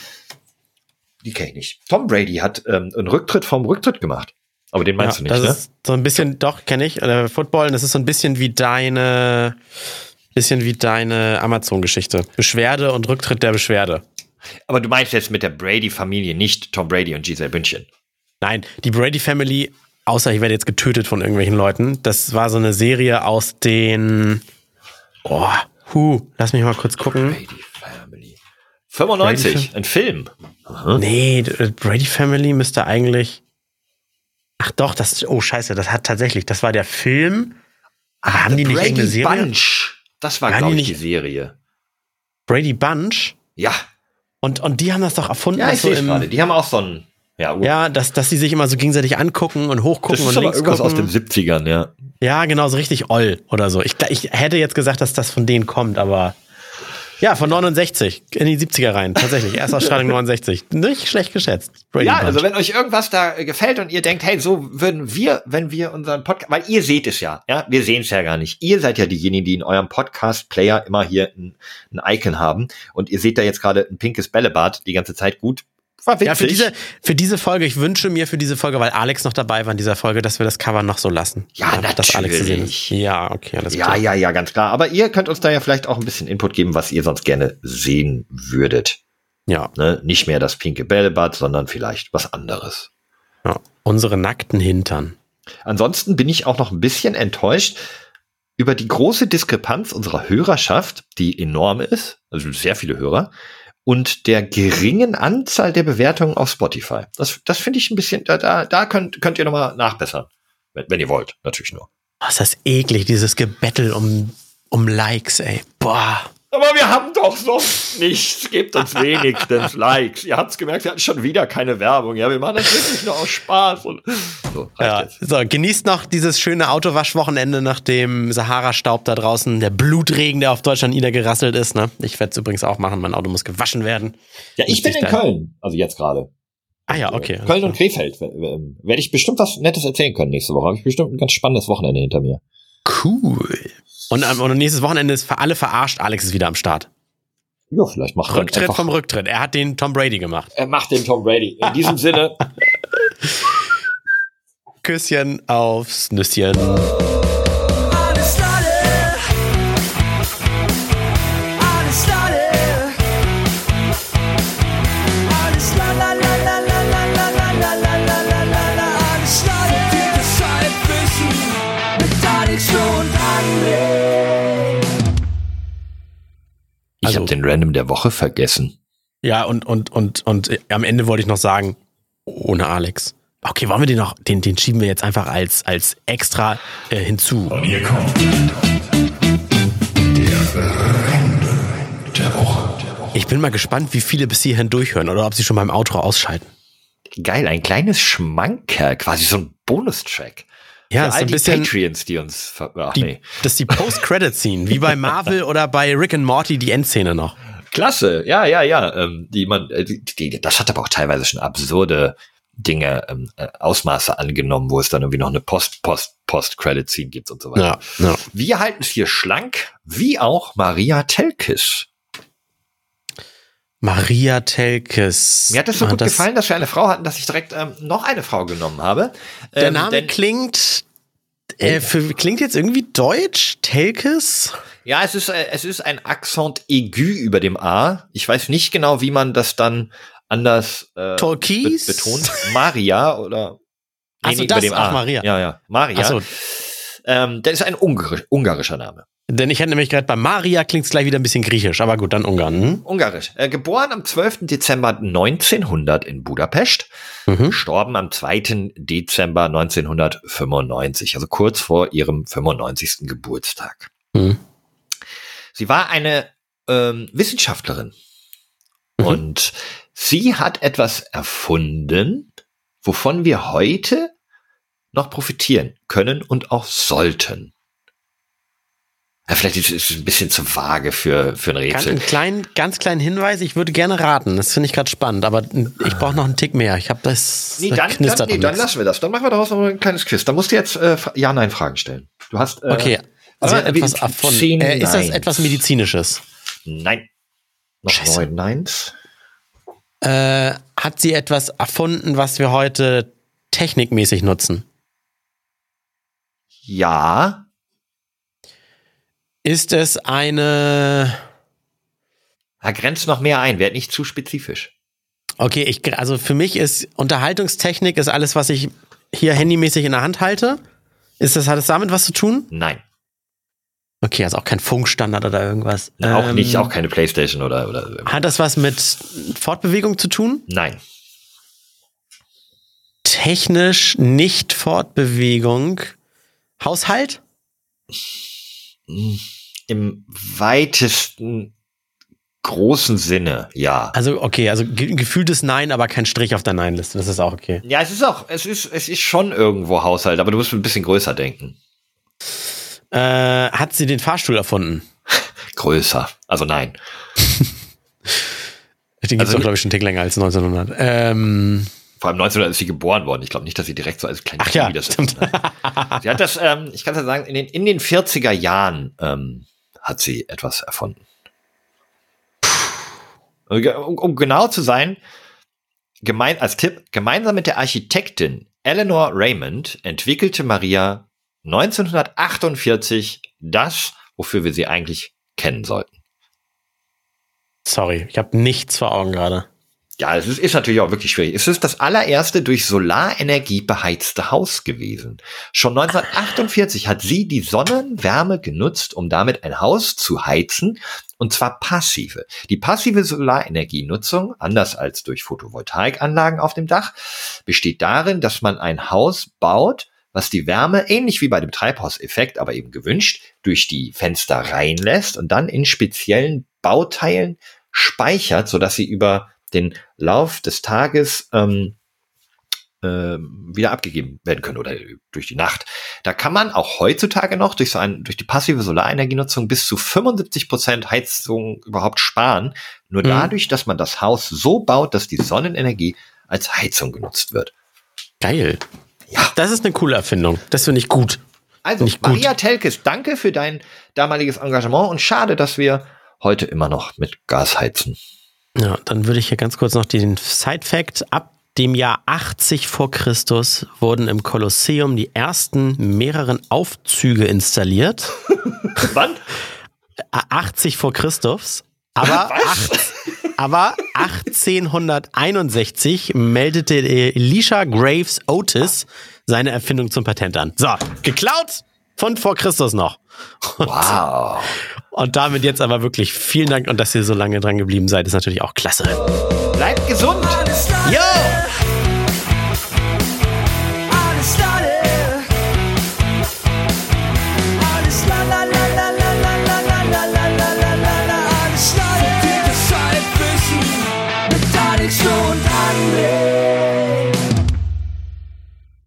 Die kenne ich nicht. Tom Brady hat ähm, einen Rücktritt vom Rücktritt gemacht. Aber den meinst ja, du nicht, das ne? ist so ein bisschen, doch, kenne ich. Äh, Football, das ist so ein bisschen wie deine, bisschen wie deine Amazon-Geschichte. Beschwerde und Rücktritt der Beschwerde. Aber du meinst jetzt mit der Brady-Familie nicht Tom Brady und Giselle Bündchen. Nein, die Brady Family, außer ich werde jetzt getötet von irgendwelchen Leuten, das war so eine Serie aus den, oh, hu, lass mich mal kurz gucken. Brady Family. 95, Brady ein Film. Nee, d- Brady Family müsste eigentlich, ach doch, das, oh scheiße, das hat tatsächlich, das war der Film. Aber haben die nicht Brady irgendeine Serie? Bunch. Das war, glaube ich, die Serie. Brady Bunch? Ja, Und, und die haben das doch erfunden, ja ich so im, gerade. Die haben auch so ein, ja, Ja, dass, dass die sich immer so gegenseitig angucken und hochgucken das ist und links irgendwas gucken. aus den 70ern, ja. ja, genau, so richtig oll oder so. Ich, ich hätte jetzt gesagt, dass das von denen kommt, aber ja, von 69 in die 70er rein, tatsächlich. Erstausstrahlung 69. Nicht schlecht geschätzt. Brady Ja, Bunch. also wenn euch irgendwas da äh, gefällt und ihr denkt, hey, so würden wir, wenn wir unseren Podcast, weil ihr seht es ja, ja, wir sehen es ja gar nicht. Ihr seid ja diejenigen, die in eurem Podcast-Player immer hier ein, ein Icon haben und ihr seht da jetzt gerade ein pinkes Bällebad die ganze Zeit gut. Ja, für diese, für diese Folge, ich wünsche mir für diese Folge, weil Alex noch dabei war in dieser Folge, dass wir das Cover noch so lassen. Ja, Dass Alex zu sehen natürlich. ist. Ja, okay, alles ja, klar. ja, ja, ganz klar. Aber ihr könnt uns da ja vielleicht auch ein bisschen Input geben, was ihr sonst gerne sehen würdet. Ja, Ne? Nicht mehr das pinke Bällebad, sondern vielleicht was anderes. ja. Unsere nackten Hintern. Ansonsten bin ich auch noch ein bisschen enttäuscht über die große Diskrepanz unserer Hörerschaft, die enorm ist, also sehr viele Hörer, und der geringen Anzahl der Bewertungen auf Spotify. Das, das finde ich ein bisschen, da, da, da könnt, könnt ihr nochmal nachbessern. Wenn, wenn ihr wollt, natürlich nur. Oh, ist das eklig, dieses Gebettel um, um Likes, ey. Boah. Aber wir haben doch sonst nichts. Gebt uns wenigstens Likes. Ihr habt's gemerkt, wir hatten schon wieder keine Werbung. Ja, wir machen das wirklich nur aus Spaß. Und so, Ja, so, genießt noch dieses schöne Autowaschwochenende nach dem Sahara-Staub da draußen, der Blutregen, der auf Deutschland niedergerasselt ist. Ne? Ich werde es übrigens auch machen, mein Auto muss gewaschen werden. Ja, ich bin in da- Köln. Also jetzt gerade. Ah ja, okay. Köln und Krefeld. ähm, Werde ich bestimmt was Nettes erzählen können nächste Woche. Habe ich bestimmt ein ganz spannendes Wochenende hinter mir. Cool. Und, und nächstes Wochenende ist für alle verarscht, Alex ist wieder am Start. Ja, vielleicht macht er Rücktritt vom Rücktritt. Er hat den Tom Brady gemacht. Er macht den Tom Brady. In diesem Sinne. Küsschen aufs Nüsschen. Also- habe den Random der Woche vergessen. Ja, und, und, und, und äh, am Ende wollte ich noch sagen, ohne Alex. Okay, wollen wir den noch, den, den schieben wir jetzt einfach als, als extra äh, hinzu. Und hier kommt der Random der Woche. Ich bin mal gespannt, wie viele bis hierhin durchhören oder ob sie schon beim Outro ausschalten. Geil, ein kleines Schmankerl, quasi so ein Bonustrack. Ja, Für ist all ein die bisschen Patreons, die uns Ach, die, nee. das ist die Post-Credit-Scene, wie bei Marvel oder bei Rick and Morty die Endszene noch. Klasse, ja, ja, ja. Ähm, die man, äh, die, die, das hat aber auch teilweise schon absurde Dinge, ähm, äh, Ausmaße angenommen, wo es dann irgendwie noch eine Post, Post, Post-Credit-Scene gibt und so weiter. Ja, ja. Wir halten es hier schlank, wie auch Maria Telkis. Maria Telkes. Mir hat es so Ah, gut das- gefallen, dass wir eine Frau hatten, dass ich direkt ähm, noch eine Frau genommen habe. Der Ähm, Name denn, klingt, äh, für, klingt jetzt irgendwie deutsch. Telkes? ja, es ist, äh, es ist ein Akzent aigu über dem A. Ich weiß nicht genau, wie man das dann anders äh, be betont. Maria oder Ach so, das, ach, Maria. Ja, ja, Maria. Ach so. Ähm, das ist ein ungarisch, ungarischer Name. Denn ich hätte nämlich gerade bei Maria klingt es gleich wieder ein bisschen griechisch, aber gut, dann Ungarn. Hm? Ungarisch. Äh, geboren am 12. Dezember 1900 in Budapest. Mhm. Gestorben am 2. Dezember 1995, also kurz vor ihrem 95. Geburtstag. Mhm. Sie war eine ähm, Wissenschaftlerin. Mhm. Und sie hat etwas erfunden, wovon wir heute noch profitieren können und auch sollten. Ja, vielleicht ist es ein bisschen zu vage für, für ein Ganz, Rätsel. einen kleinen, ganz kleinen Hinweis, ich würde gerne raten. Das finde ich gerade spannend, aber ich brauche noch einen Tick mehr. Ich habe das. Nee, da dann, dann, knistert nee, dann lassen wir das. Dann machen wir daraus noch ein kleines Quiz. Da musst du jetzt äh, Ja-Nein-Fragen stellen. Du hast. Äh, Okay. Hat äh, etwas zehn Äh, ist das etwas Medizinisches? Nein. Noch Scheiße. neun Neins. Äh, hat sie etwas erfunden, was wir heute technikmäßig nutzen? Ja. Ist es eine. Da grenzt noch mehr ein. Werd nicht zu spezifisch. Okay, ich, also für mich ist Unterhaltungstechnik ist alles, was ich hier handymäßig in der Hand halte. Ist das, hat es damit was zu tun? Nein. Okay, also auch kein Funkstandard oder irgendwas. auch Ähm, nicht, auch keine Playstation oder, oder. Hat das was mit Fortbewegung zu tun? Nein. Technisch nicht Fortbewegung. Haushalt? Im weitesten großen Sinne, ja. Also, okay, also ge gefühltes Nein, aber kein Strich auf der Nein-Liste. Das ist auch okay. Ja, es ist auch, es ist, es ist schon irgendwo Haushalt, aber du musst ein bisschen größer denken. Äh, hat sie den Fahrstuhl erfunden? Größer. Also nein. Den gibt's Also doch, glaube ich, schon einen Tick länger als 1900. Ähm, Vor allem 1900 ist sie geboren worden. Ich glaube nicht, dass sie direkt so als kleines Ach ja, Baby das stimmt. ist. Sie hat das, ähm, ich kann es ja sagen, in den, in den 40er Jahren ähm, hat sie etwas erfunden. Um, um genau zu sein, gemein, als Tipp, gemeinsam mit der Architektin Eleanor Raymond entwickelte Maria 1948 das, wofür wir sie eigentlich kennen sollten. sorry, ich habe nichts vor Augen gerade. Ja, es ist, ist natürlich auch wirklich schwierig. Es ist das allererste durch Solarenergie beheizte Haus gewesen. Schon 1948 hat sie die Sonnenwärme genutzt, um damit ein Haus zu heizen, und zwar passive. Die passive Solarenergienutzung, anders als durch Photovoltaikanlagen auf dem Dach, besteht darin, dass man ein Haus baut, was die Wärme, ähnlich wie bei dem Treibhauseffekt, aber eben gewünscht, durch die Fenster reinlässt und dann in speziellen Bauteilen speichert, sodass sie über den Lauf des Tages ähm, ähm, wieder abgegeben werden können oder durch die Nacht. Da kann man auch heutzutage noch durch so ein, durch die passive Solarenergienutzung bis zu 75 Prozent Heizung überhaupt sparen. Nur Mhm. dadurch, dass man das Haus so baut, dass die Sonnenenergie als Heizung genutzt wird. Geil. Ja. Das ist eine coole Erfindung. Das finde ich gut. Also, gut. Maria Telkes, danke für dein damaliges Engagement und schade, dass wir heute immer noch mit Gas heizen. Ja, dann würde ich hier ganz kurz noch den Side-Fact. Ab dem Jahr 80 vor Christus wurden im Kolosseum die ersten mehreren Aufzüge installiert. Wann? Äh, 80 vor Christus. Aber, acht, aber 1861 meldete Elisha Graves Otis seine Erfindung zum Patent an. So, geklaut von vor Christus noch. Wow. Und damit jetzt aber wirklich vielen Dank und dass ihr so lange dran geblieben seid, ist natürlich auch klasse. Bleibt gesund. Yo!